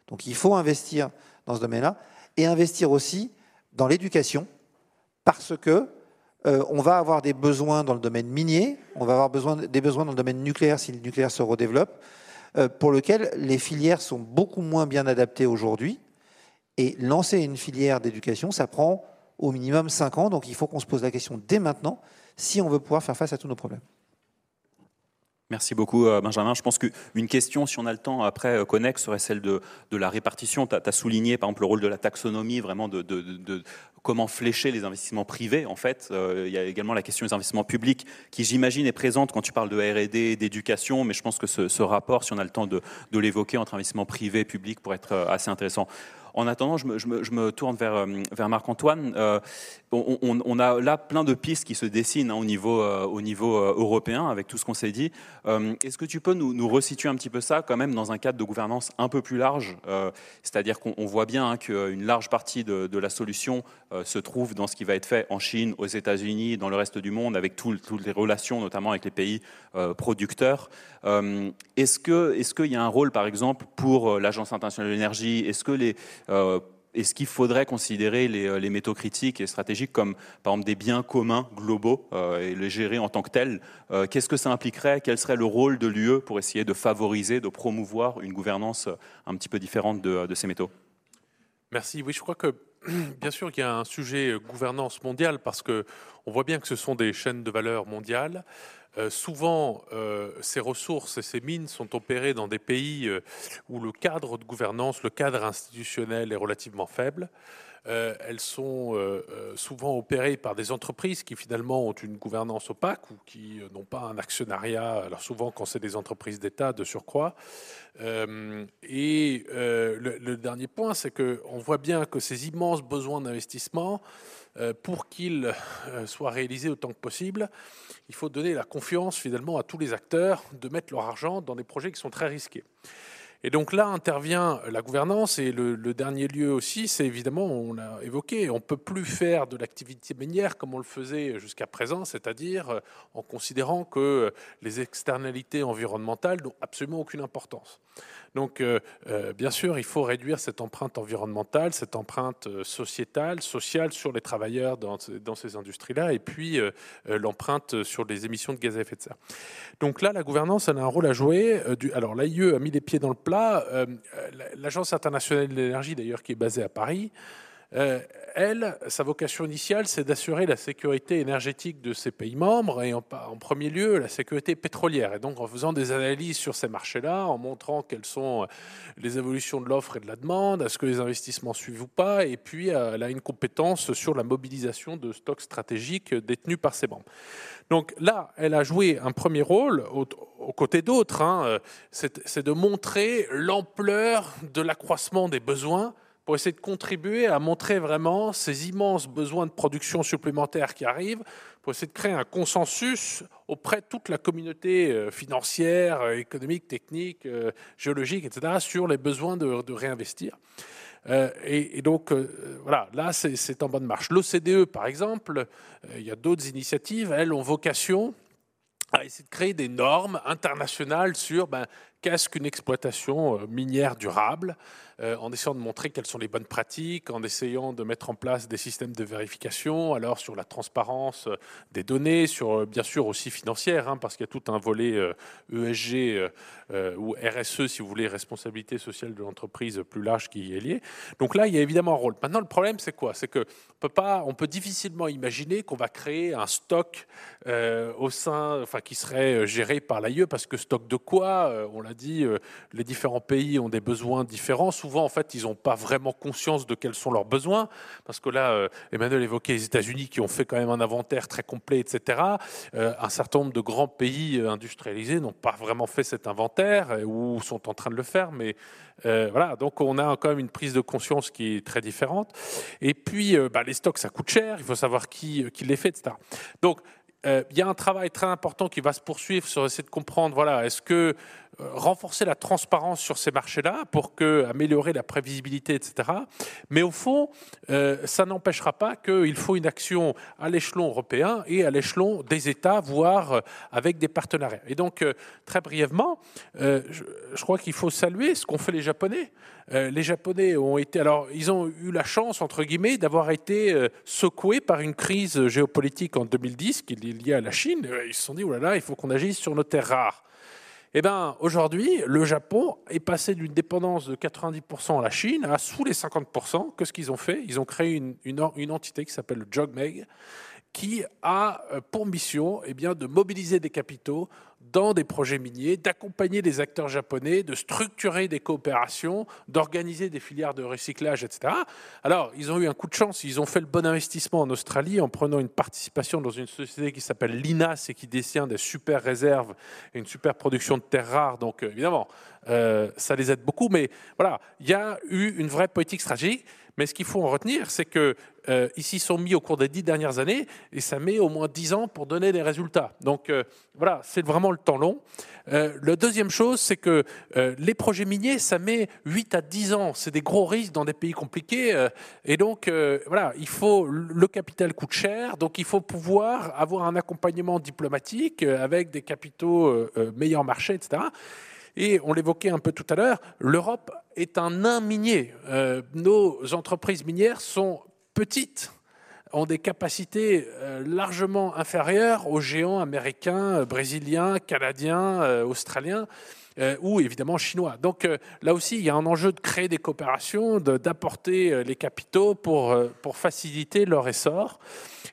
Donc il faut investir dans ce domaine-là et investir aussi dans l'éducation parce que euh, on va avoir des besoins dans le domaine minier, on va avoir besoin, des besoins dans le domaine nucléaire si le nucléaire se redéveloppe, euh, pour lequel les filières sont beaucoup moins bien adaptées aujourd'hui. Et lancer une filière d'éducation, ça prend au minimum 5 ans, donc il faut qu'on se pose la question dès maintenant si on veut pouvoir faire face à tous nos problèmes. Merci beaucoup, euh, Benjamin. Je pense qu'une question, si on a le temps après, euh, connexe, serait celle de, la répartition. Tu as, souligné, par exemple, le rôle de la taxonomie, vraiment de, comment flécher les investissements privés, en fait. Euh, il y a également la question des investissements publics, qui, j'imagine, est présente quand tu parles de R&D, d'éducation, mais je pense que ce, ce, rapport, si on a le temps de, l'évoquer entre investissements privés et publics, pourrait être assez intéressant. En attendant, je me, tourne vers, euh, Marc-Antoine. Euh, on, a là plein de pistes qui se dessinent hein, au niveau, euh, européen avec tout ce qu'on s'est dit. Est-ce que tu peux nous, resituer un petit peu ça quand même dans un cadre de gouvernance un peu plus large? C'est-à-dire qu'on voit bien hein, qu'une large partie de, la solution se trouve dans ce qui va être fait en Chine, aux États-Unis, dans le reste du monde, avec toutes les relations, notamment avec les pays producteurs. Est-ce qu'il est y a un rôle, par exemple, pour l'Agence internationale de l'énergie? Est-ce que les, est-ce qu'il faudrait considérer euh, les, métaux critiques et stratégiques comme, par exemple, des biens communs globaux euh, et les gérer en tant que tels? Qu'est-ce que ça impliquerait? Quel serait le rôle de l'UE pour essayer de favoriser, de promouvoir une gouvernance un petit peu différente de, de ces métaux? Merci. Oui, je crois que bien sûr qu'il y a un sujet gouvernance mondiale parce que on voit bien que ce sont des chaînes de valeur mondiales. Euh, souvent, euh, ces ressources et ces mines sont opérées dans des pays euh, où le cadre de gouvernance, le cadre institutionnel est relativement faible. elles sont souvent opérées par des entreprises qui finalement ont une gouvernance opaque ou qui n'ont pas un actionnariat, alors souvent quand c'est des entreprises d'État de surcroît. et le, le, dernier point, c'est qu'on voit bien que ces immenses besoins d'investissement pour qu'il euh, soit réalisé autant que possible, il faut donner la confiance finalement à tous les acteurs de mettre leur argent dans des projets qui sont très risqués. Et donc là intervient la gouvernance et le, dernier lieu aussi, c'est évidemment, on l'a évoqué, on ne peut plus faire de l'activité minière comme on le faisait jusqu'à présent, c'est-à-dire euh, en considérant que les externalités environnementales n'ont absolument aucune importance. Donc, euh, euh, bien sûr, il faut réduire cette empreinte environnementale, cette empreinte sociétale, sociale sur les travailleurs dans, ces industries-là, et puis l'empreinte sur les émissions de gaz à effet de serre. Donc là, la gouvernance, elle a un rôle à jouer. alors, l'AIE a mis les pieds dans le plat euh, l'Agence internationale de l'énergie, d'ailleurs, qui est basée à Paris, euh, elle, sa vocation initiale, c'est d'assurer la sécurité énergétique de ses pays membres et en, premier lieu la sécurité pétrolière. Et donc en faisant des analyses sur ces marchés-là, en montrant quelles sont les évolutions de l'offre et de la demande, est-ce que les investissements suivent ou pas, et puis elle a une compétence sur la mobilisation de stocks stratégiques détenus par ses membres. Donc là, elle a joué un premier rôle aux côtés d'autres, hein, c'est de montrer l'ampleur de l'accroissement des besoins pour essayer de contribuer à montrer vraiment ces immenses besoins de production supplémentaire qui arrivent, pour essayer de créer un consensus auprès de toute la communauté euh, financière, euh, économique, technique, euh, géologique, etc., sur les besoins de, réinvestir. et, donc, voilà, là, c'est en bonne marche. L'OCDE, par exemple, il y a d'autres initiatives, elles ont vocation à essayer de créer des normes internationales sur ben, qu'est-ce qu'une exploitation minière durable, en essayant de montrer quelles sont les bonnes pratiques, en essayant de mettre en place des systèmes de vérification, alors sur la transparence euh, des données, sur bien sûr aussi financière, hein, parce qu'il y a tout un volet ESG e ou RSE, si vous voulez, responsabilité sociale de l'entreprise plus large qui y est lié. Donc là, il y a évidemment un rôle. Maintenant, le problème, c'est quoi? C'est que peut pas, on peut difficilement imaginer qu'on va créer un stock au sein, enfin, qui serait géré par l'AIE, parce que stock de quoi? On l'a dit, euh, les différents pays ont des besoins différents. En fait, ils n'ont pas vraiment conscience de quels sont leurs besoins, parce que là, euh, Emmanuel évoquait les États-Unis qui ont fait quand même un inventaire très complet, etc. Euh, un certain nombre de grands pays industrialisés n'ont pas vraiment fait cet inventaire ou sont en train de le faire, mais voilà. Donc, on a quand même une prise de conscience qui est très différente. Et puis, bah, les stocks, ça coûte cher. Il faut savoir qui, qui les fait, etc. Donc, il y a un travail très important qui va se poursuivre sur essayer de comprendre, voilà, est-ce que euh, renforcer la transparence sur ces marchés-là pour que, améliorer la prévisibilité, etc. Mais au fond, euh, ça n'empêchera pas qu'il faut une action à l'échelon européen et à l'échelon des États, voire euh, avec des partenariats. Et donc, très brièvement, je, je, crois qu'il faut saluer ce qu'ont fait les Japonais. les Japonais ont été, alors, ils ont eu la chance, entre guillemets, d'avoir été secoués par une crise géopolitique en 2010 qui liée à la Chine. Ils se sont dit, oh il faut qu'on agisse sur nos terres rares. Eh bien, aujourd'hui, le Japon est passé d'une dépendance de 90% à la Chine à sous les 50%. Qu'est-ce qu'ils ont fait Ils ont créé une, entité qui s'appelle le JOGMEG, qui a euh, pour mission eh de mobiliser des capitaux dans des projets miniers, d'accompagner les acteurs japonais, de structurer des coopérations, d'organiser des filières de recyclage, etc. Alors, ils ont eu un coup de chance, ils ont fait le bon investissement en Australie en prenant une participation dans une société qui s'appelle l'INAS et qui détient des super réserves et une super production de terres rares. Donc, euh, évidemment, euh, ça les aide beaucoup. Mais voilà, il y a eu une vraie politique stratégique. Mais ce qu'il faut en retenir, c'est que euh, ici sont mis au cours des dix dernières années et ça met au moins dix ans pour donner des résultats. Donc euh, voilà, c'est vraiment le temps long. Euh, la deuxième chose, c'est que euh, les projets miniers, ça met 8 à 10 ans. C'est des gros risques dans des pays compliqués. et donc voilà, il faut le capital coûte cher, donc il faut pouvoir avoir un accompagnement diplomatique avec des capitaux meilleurs marchés, etc. Et on l'évoquait un peu tout à l'heure, l'Europe est un nain minier. nos entreprises minières sont petites ont des capacités euh, largement inférieures aux géants américains, euh, brésiliens, canadiens, euh, australiens. ou évidemment chinois. Donc là aussi, il y a un enjeu de créer des coopérations, d'apporter les capitaux pour, pour faciliter leur essor.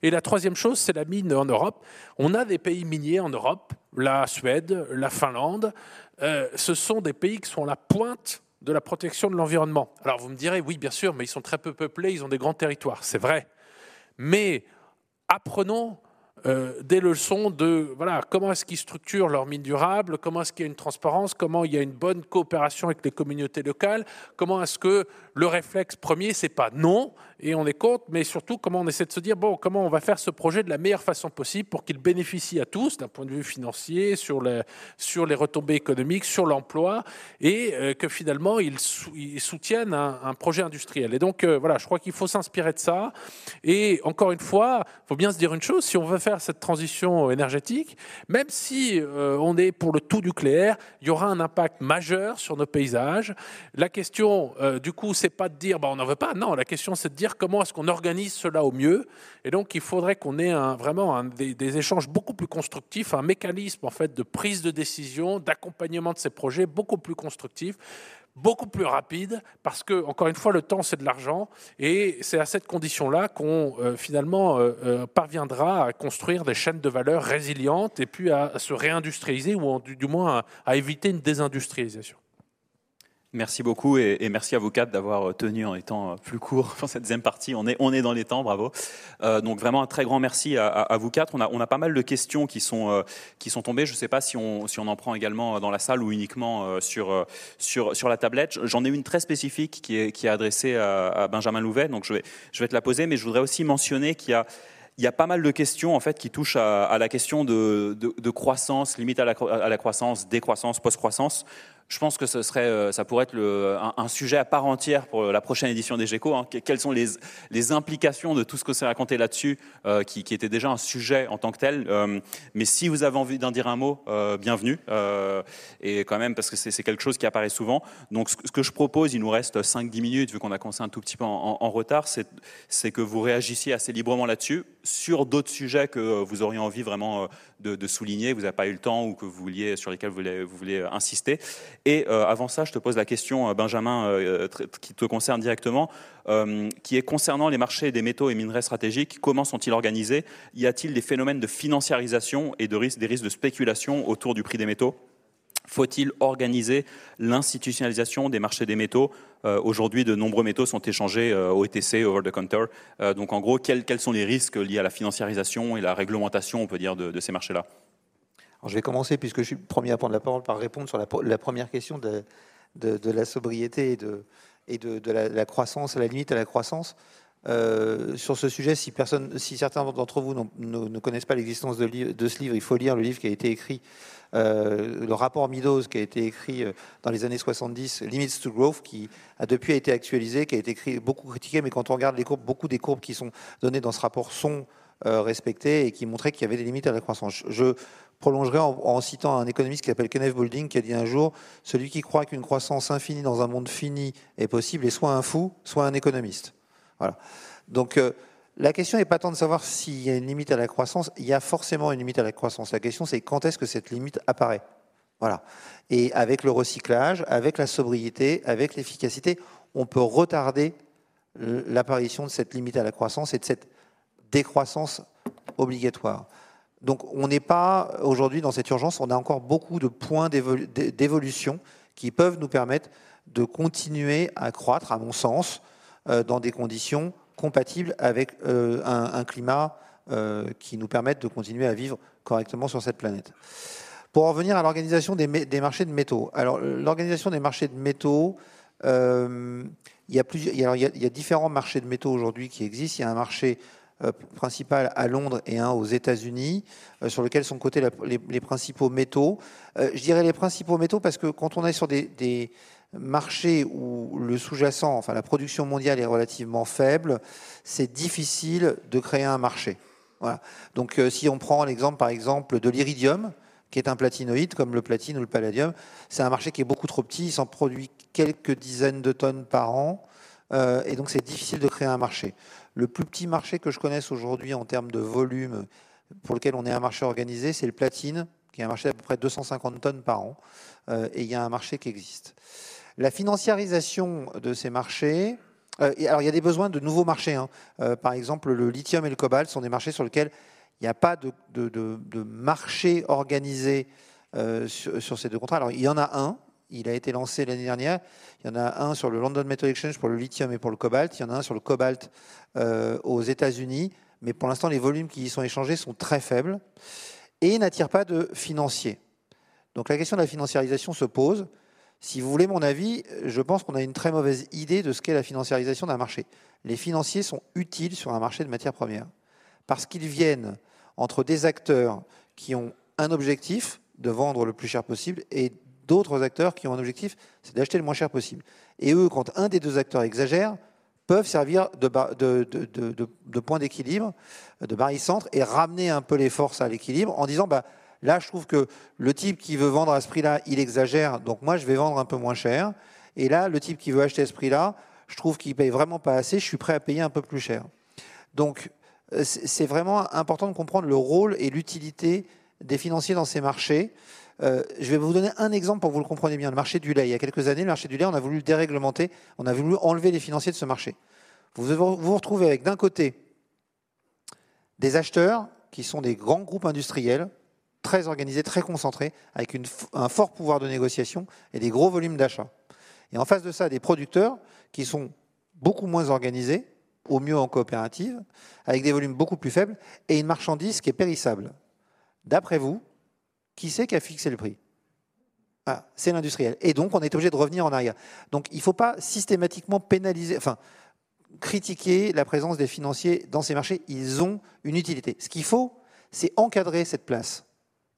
Et la troisième chose, c'est la mine en Europe. On a des pays miniers en Europe, la Suède, la Finlande. ce sont des pays qui sont à la pointe de la protection de l'environnement. Alors vous me direz, oui, bien sûr, mais ils sont très peu peuplés, ils ont des grands territoires. C'est vrai. Mais apprenons euh, des leçons de voilà, comment est-ce qu'ils structurent leur mine durable, comment est-ce qu'il y a une transparence, comment il y a une bonne coopération avec les communautés locales, comment est-ce que le réflexe premier, c'est pas non, et on est contre, mais surtout comment on essaie de se dire, bon, comment on va faire ce projet de la meilleure façon possible pour qu'il bénéficie à tous d'un point de vue financier, sur, les, sur les retombées économiques, sur l'emploi, et euh, que finalement, ils, soutiennent un, projet industriel. Et donc, euh, voilà, je crois qu'il faut s'inspirer de ça. Et encore une fois, il faut bien se dire une chose, si on veut faire cette transition énergétique, même si euh, on est pour le tout nucléaire, il y aura un impact majeur sur nos paysages. La question, du coup, c'est pas de dire, bah, on n'en veut pas. Non, la question, c'est de dire comment est-ce qu'on organise cela au mieux. Et donc, il faudrait qu'on ait vraiment des, échanges beaucoup plus constructifs, un mécanisme en fait de prise de décision, d'accompagnement de ces projets beaucoup plus constructif beaucoup plus rapide, parce que, encore une fois, le temps, c'est de l'argent, et c'est à cette condition-là qu'on, euh, finalement, euh, euh, parviendra à construire des chaînes de valeur résilientes, et puis à, se réindustrialiser, ou du, du moins à éviter une désindustrialisation. Merci beaucoup et, merci à vous quatre d'avoir tenu en étant plus court dans cette deuxième partie. On est, on est dans les temps, bravo. Euh, donc vraiment un très grand merci à, vous quatre. On a, on a, pas mal de questions qui sont, euh, qui sont tombées. Je ne sais pas si on, si on en prend également dans la salle ou uniquement euh, sur, sur, sur la tablette. J'en ai une très spécifique qui est, qui est adressée à, Benjamin Louvet, donc je vais, je vais te la poser, mais je voudrais aussi mentionner qu'il y a il y a pas mal de questions en fait qui touchent à, la question de, de, croissance, limite à la, à la croissance, décroissance, post-croissance. Je pense que euh, ça pourrait être un, sujet à part entière pour la prochaine édition des GECO. Hein. Quelles sont les, implications de tout ce que s'est raconté là-dessus, euh, qui, était déjà un sujet en tant que tel. Euh, mais si vous avez envie d'en dire un mot, bienvenue. et quand même, parce que c'est quelque chose qui apparaît souvent. Donc, ce, que je propose, il nous reste 5-10 minutes, vu qu'on a commencé un tout petit peu en retard, c'est que vous réagissiez assez librement là-dessus, sur d'autres sujets que vous auriez envie vraiment de, souligner, vous n'avez pas eu le temps ou vous sur lesquels vous voulez, voulez insister. Et euh, avant ça, je te pose la question, euh, Benjamin, euh, qui te concerne directement, qui est concernant les marchés des métaux et minerais stratégiques. Comment sont-ils organisés? Y a-t-il des phénomènes de financiarisation et des risques de spéculation autour du prix des métaux? Faut-il organiser l'institutionnalisation des marchés des métaux Aujourd'hui, de nombreux métaux sont échangés au ETC, over the counter. donc, en gros, quels, sont les risques liés à la financiarisation et la réglementation, on peut dire, de ces marchés-là? Je vais commencer, puisque je suis le premier à prendre la parole, par répondre sur la, première question de, la sobriété et de, la, croissance, à la limite à la croissance. Euh, sur ce sujet, si, personne, certains d'entre vous ne, connaissent pas l'existence de, ce livre, il faut lire le livre qui a été écrit, euh, le rapport Meadows qui a été écrit euh, dans les années 70, Limits to Growth, qui a depuis été actualisé, qui a été beaucoup critiqué, mais quand on regarde les courbes, beaucoup des courbes qui sont données dans ce rapport sont respectées et qui montraient qu'il y avait des limites à la croissance. Je prolongerai en, citant un économiste qui s'appelle Kenneth Boulding, qui a dit un jour Celui qui croit qu'une croissance infinie dans un monde fini est possible est soit un fou, soit un économiste. Donc, euh, la question n'est pas tant de savoir s'il y a une limite à la croissance, il y a forcément une limite à la croissance. La question, c'est quand est-ce que cette limite apparaît? Voilà. Et avec le recyclage, avec la sobriété, avec l'efficacité, on peut retarder l'apparition de cette limite à la croissance et de cette décroissance obligatoire. Donc on n'est pas aujourd'hui dans cette urgence, on a encore beaucoup de points d'évolution qui peuvent nous permettre de continuer à croître, à mon sens, dans des conditions compatibles avec euh, un, climat euh, qui nous permette de continuer à vivre correctement sur cette planète. Pour en revenir à l'organisation des, marchés de métaux. Alors l'organisation des marchés de métaux, il y, a plusieurs, il y a différents marchés de métaux aujourd'hui qui existent. Il y a un marché euh, principal à Londres et un aux États-Unis, euh, sur lequel sont cotés les, principaux métaux. Euh, je dirais les principaux métaux parce que quand on est sur des, marchés où le sous-jacent, enfin la production mondiale est relativement faible, c'est difficile de créer un marché. Donc si on prend l'exemple par exemple de l'iridium, qui est un platinoïde comme le platine ou le palladium, c'est un marché qui est beaucoup trop petit, il s'en produit quelques dizaines de tonnes par an, et donc c'est difficile de créer un marché. Le plus petit marché que je connaisse aujourd'hui en termes de volume pour lequel on est un marché organisé, c'est le platine, qui est un marché d'à peu près 250 tonnes par an. Euh, et il y a un marché qui existe. La financiarisation de ces marchés, euh, alors il y a des besoins de nouveaux marchés. Hein. Euh, par exemple, le lithium et le cobalt sont des marchés sur lesquels il n'y a pas de, marché organisé sur, sur, ces deux contrats. Alors il y en a un, il a été lancé l'année dernière. Il y en a un sur le London Metal Exchange pour le lithium et pour le cobalt. Il y en a un sur le cobalt euh, aux États-Unis. Mais pour l'instant, les volumes qui y sont échangés sont très faibles et n'attirent pas de financiers. Donc la question de la financiarisation se pose. Si vous voulez mon avis, je pense qu'on a une très mauvaise idée de ce qu'est la financiarisation d'un marché. Les financiers sont utiles sur un marché de matières premières parce qu'ils viennent entre des acteurs qui ont un objectif de vendre le plus cher possible et d'autres acteurs qui ont un objectif, c'est d'acheter le moins cher possible. Et eux, quand un des deux acteurs exagère, peuvent servir de, point d'équilibre, de barycentre, et ramener un peu les forces à l'équilibre en disant, bah, là, je trouve que le type qui veut vendre à ce prix-là, il exagère, donc moi, je vais vendre un peu moins cher. Et là, le type qui veut acheter à ce prix-là, je trouve qu'il paye vraiment pas assez, je suis prêt à payer un peu plus cher. Donc, euh, c'est vraiment important de comprendre le rôle et l'utilité des financiers dans ces marchés. Euh, je vais vous donner un exemple pour que vous le compreniez bien. Le marché du lait. Il y a quelques années, le marché du lait, on a voulu le déréglementer, on a voulu enlever les financiers de ce marché. Vous vous, retrouvez avec d'un côté des acheteurs qui sont des grands groupes industriels, très organisés, très concentrés, avec un fort pouvoir de négociation et des gros volumes d'achat. Et en face de ça, des producteurs qui sont beaucoup moins organisés, au mieux en coopérative, avec des volumes beaucoup plus faibles, et une marchandise qui est périssable. D'après vous, qui c'est qui a fixé le prix? Ah, C'est l'industriel. Et donc, on est obligé de revenir en arrière. Donc, il ne faut pas systématiquement pénaliser, enfin, critiquer la présence des financiers dans ces marchés. Ils ont une utilité. Ce qu'il faut, c'est encadrer cette place,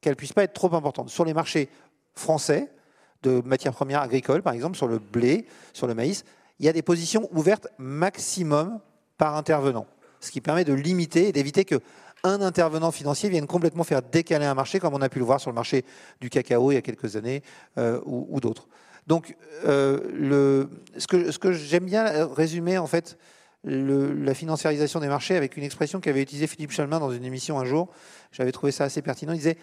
qu'elle ne puisse pas être trop importante. Sur les marchés français, de matières premières agricoles, par exemple sur le blé, sur le maïs, il y a des positions ouvertes maximum par intervenant, ce qui permet de limiter et d'éviter que un intervenant financier vienne complètement faire décaler un marché, comme on a pu le voir sur le marché du cacao il y a quelques années euh, ou, d'autres. Donc, euh, le, ce que, j'aime bien résumer, en fait, la financiarisation des marchés avec une expression qu'avait utilisée Philippe Chalmin dans une émission un jour. J'avais trouvé ça assez pertinent. Il disait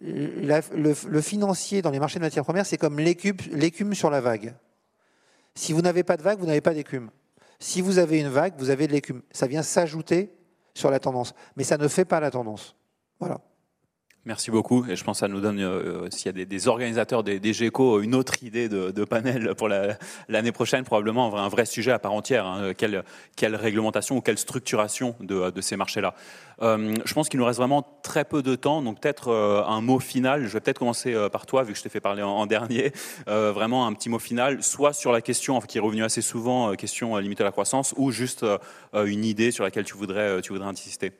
le, financier dans les marchés de matières premières, c'est comme l'écume sur la vague. Si vous n'avez pas de vague, vous n'avez pas d'écume. Si vous avez une vague, vous avez de l'écume. Ça vient s'ajouter sur la tendance, mais ça ne fait pas la tendance. Voilà. Merci beaucoup. Et je pense que ça nous donne, euh, euh, s'il y a des, organisateurs des, GECO, une autre idée de, panel pour l'année prochaine, probablement un vrai sujet à part entière. Hein. quelle, réglementation ou quelle structuration de, ces marchés-là euh, Je pense qu'il nous reste vraiment très peu de temps. Donc peut-être un mot final. Je vais peut-être commencer par toi, vu que je t'ai fait parler en, dernier. vraiment un petit mot final, soit sur la question qui est revenue assez souvent, question limitée à la croissance, ou juste une idée sur laquelle tu voudrais, tu voudrais insister.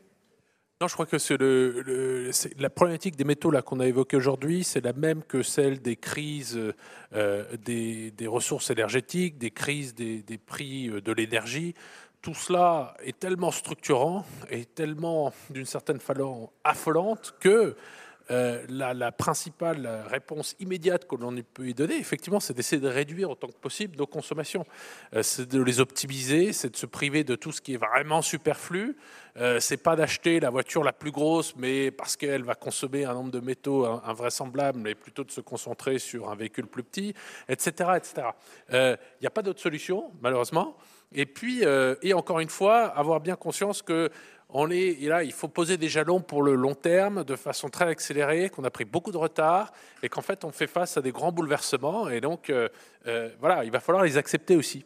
Non, je crois que c'est le, la problématique des métaux là qu'on a évoquée aujourd'hui, c'est la même que celle des crises euh, des, ressources énergétiques, des crises des, des prix euh, de l'énergie. Tout cela est tellement structurant et tellement, d'une certaine façon, affolante que euh, la, principale réponse immédiate que l'on peut y donner, effectivement, c'est d'essayer de réduire autant que possible nos consommations. Euh, c'est de les optimiser, c'est de se priver de tout ce qui est vraiment superflu. Euh, c'est pas d'acheter la voiture la plus grosse, mais parce qu'elle va consommer un nombre de métaux invraisemblable, mais plutôt de se concentrer sur un véhicule plus petit, etc., etc. Il n'y a pas d'autre solution, malheureusement. Et puis, et encore une fois, avoir bien conscience que on est, là, il faut poser des jalons pour le long terme de façon très accélérée, qu'on a pris beaucoup de retard et qu'en fait on fait face à des grands bouleversements. Et donc, euh, euh, voilà, il va falloir les accepter aussi.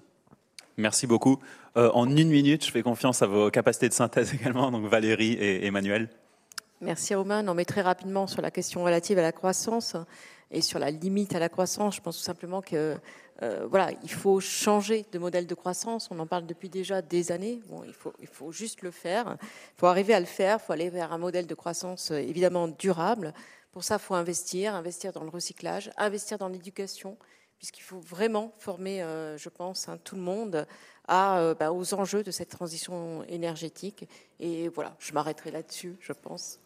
Merci beaucoup. Euh, en une minute, je fais confiance à vos capacités de synthèse également, donc Valérie et Emmanuel. Merci Romain. Non, mais très rapidement sur la question relative à la croissance et sur la limite à la croissance, je pense tout simplement que euh, voilà, il faut changer de modèle de croissance. On en parle depuis déjà des années. Bon, il faut, il faut juste le faire. Il faut arriver à le faire. Il faut aller vers un modèle de croissance euh, évidemment durable. Pour ça, il faut investir, investir dans le recyclage, investir dans l'éducation, puisqu'il faut vraiment former, euh, je pense, hein, tout le monde bah, aux enjeux de cette transition énergétique. Et voilà, je m'arrêterai là-dessus, je pense.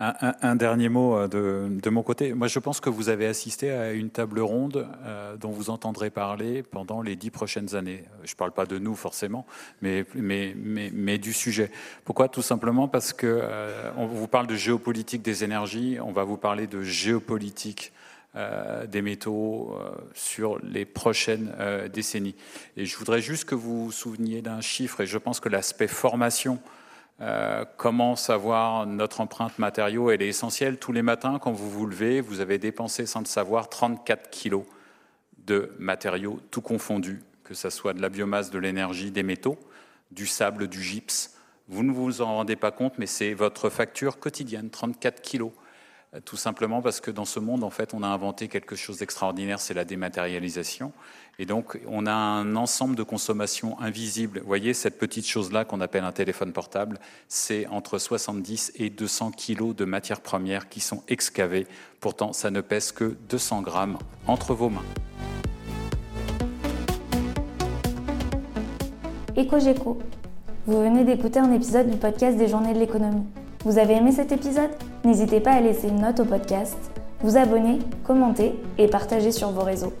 Un, dernier mot euh, de, mon côté. Moi, je pense que vous avez assisté à une table ronde euh, dont vous entendrez parler pendant les dix prochaines années. Je ne parle pas de nous forcément, mais, du sujet. Pourquoi? Tout simplement parce que euh, on vous parle de géopolitique des énergies, on va vous parler de géopolitique des métaux sur les prochaines décennies. Et je voudrais juste que vous vous souveniez d'un chiffre, et je pense que l'aspect formation euh, comment savoir notre empreinte matériaux Elle est essentielle. Tous les matins, quand vous vous levez, vous avez dépensé sans le savoir 34 kilos de matériaux, tout confondus, que ce soit de la biomasse, de l'énergie, des métaux, du sable, du gypse. Vous ne vous en rendez pas compte, mais c'est votre facture quotidienne, 34 kilos. Tout simplement parce que dans ce monde, en fait, on a inventé quelque chose d'extraordinaire, c'est la dématérialisation. Et donc, on a un ensemble de consommation invisible. Vous voyez, cette petite chose-là qu'on appelle un téléphone portable, c'est entre 70 et 200 kilos de matières premières qui sont excavées. Pourtant, ça ne pèse que 200 grammes entre vos mains. EcoGeco. Vous venez d'écouter un épisode du podcast des Journées de l'économie. Vous avez aimé cet épisode? N'hésitez pas à laisser une note au podcast, vous abonner, commenter et partager sur vos réseaux.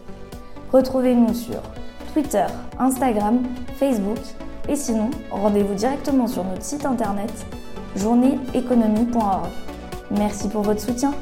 Retrouvez-nous sur Twitter, Instagram, Facebook et sinon, rendez-vous directement sur notre site internet journéeconomie.org. Merci pour votre soutien.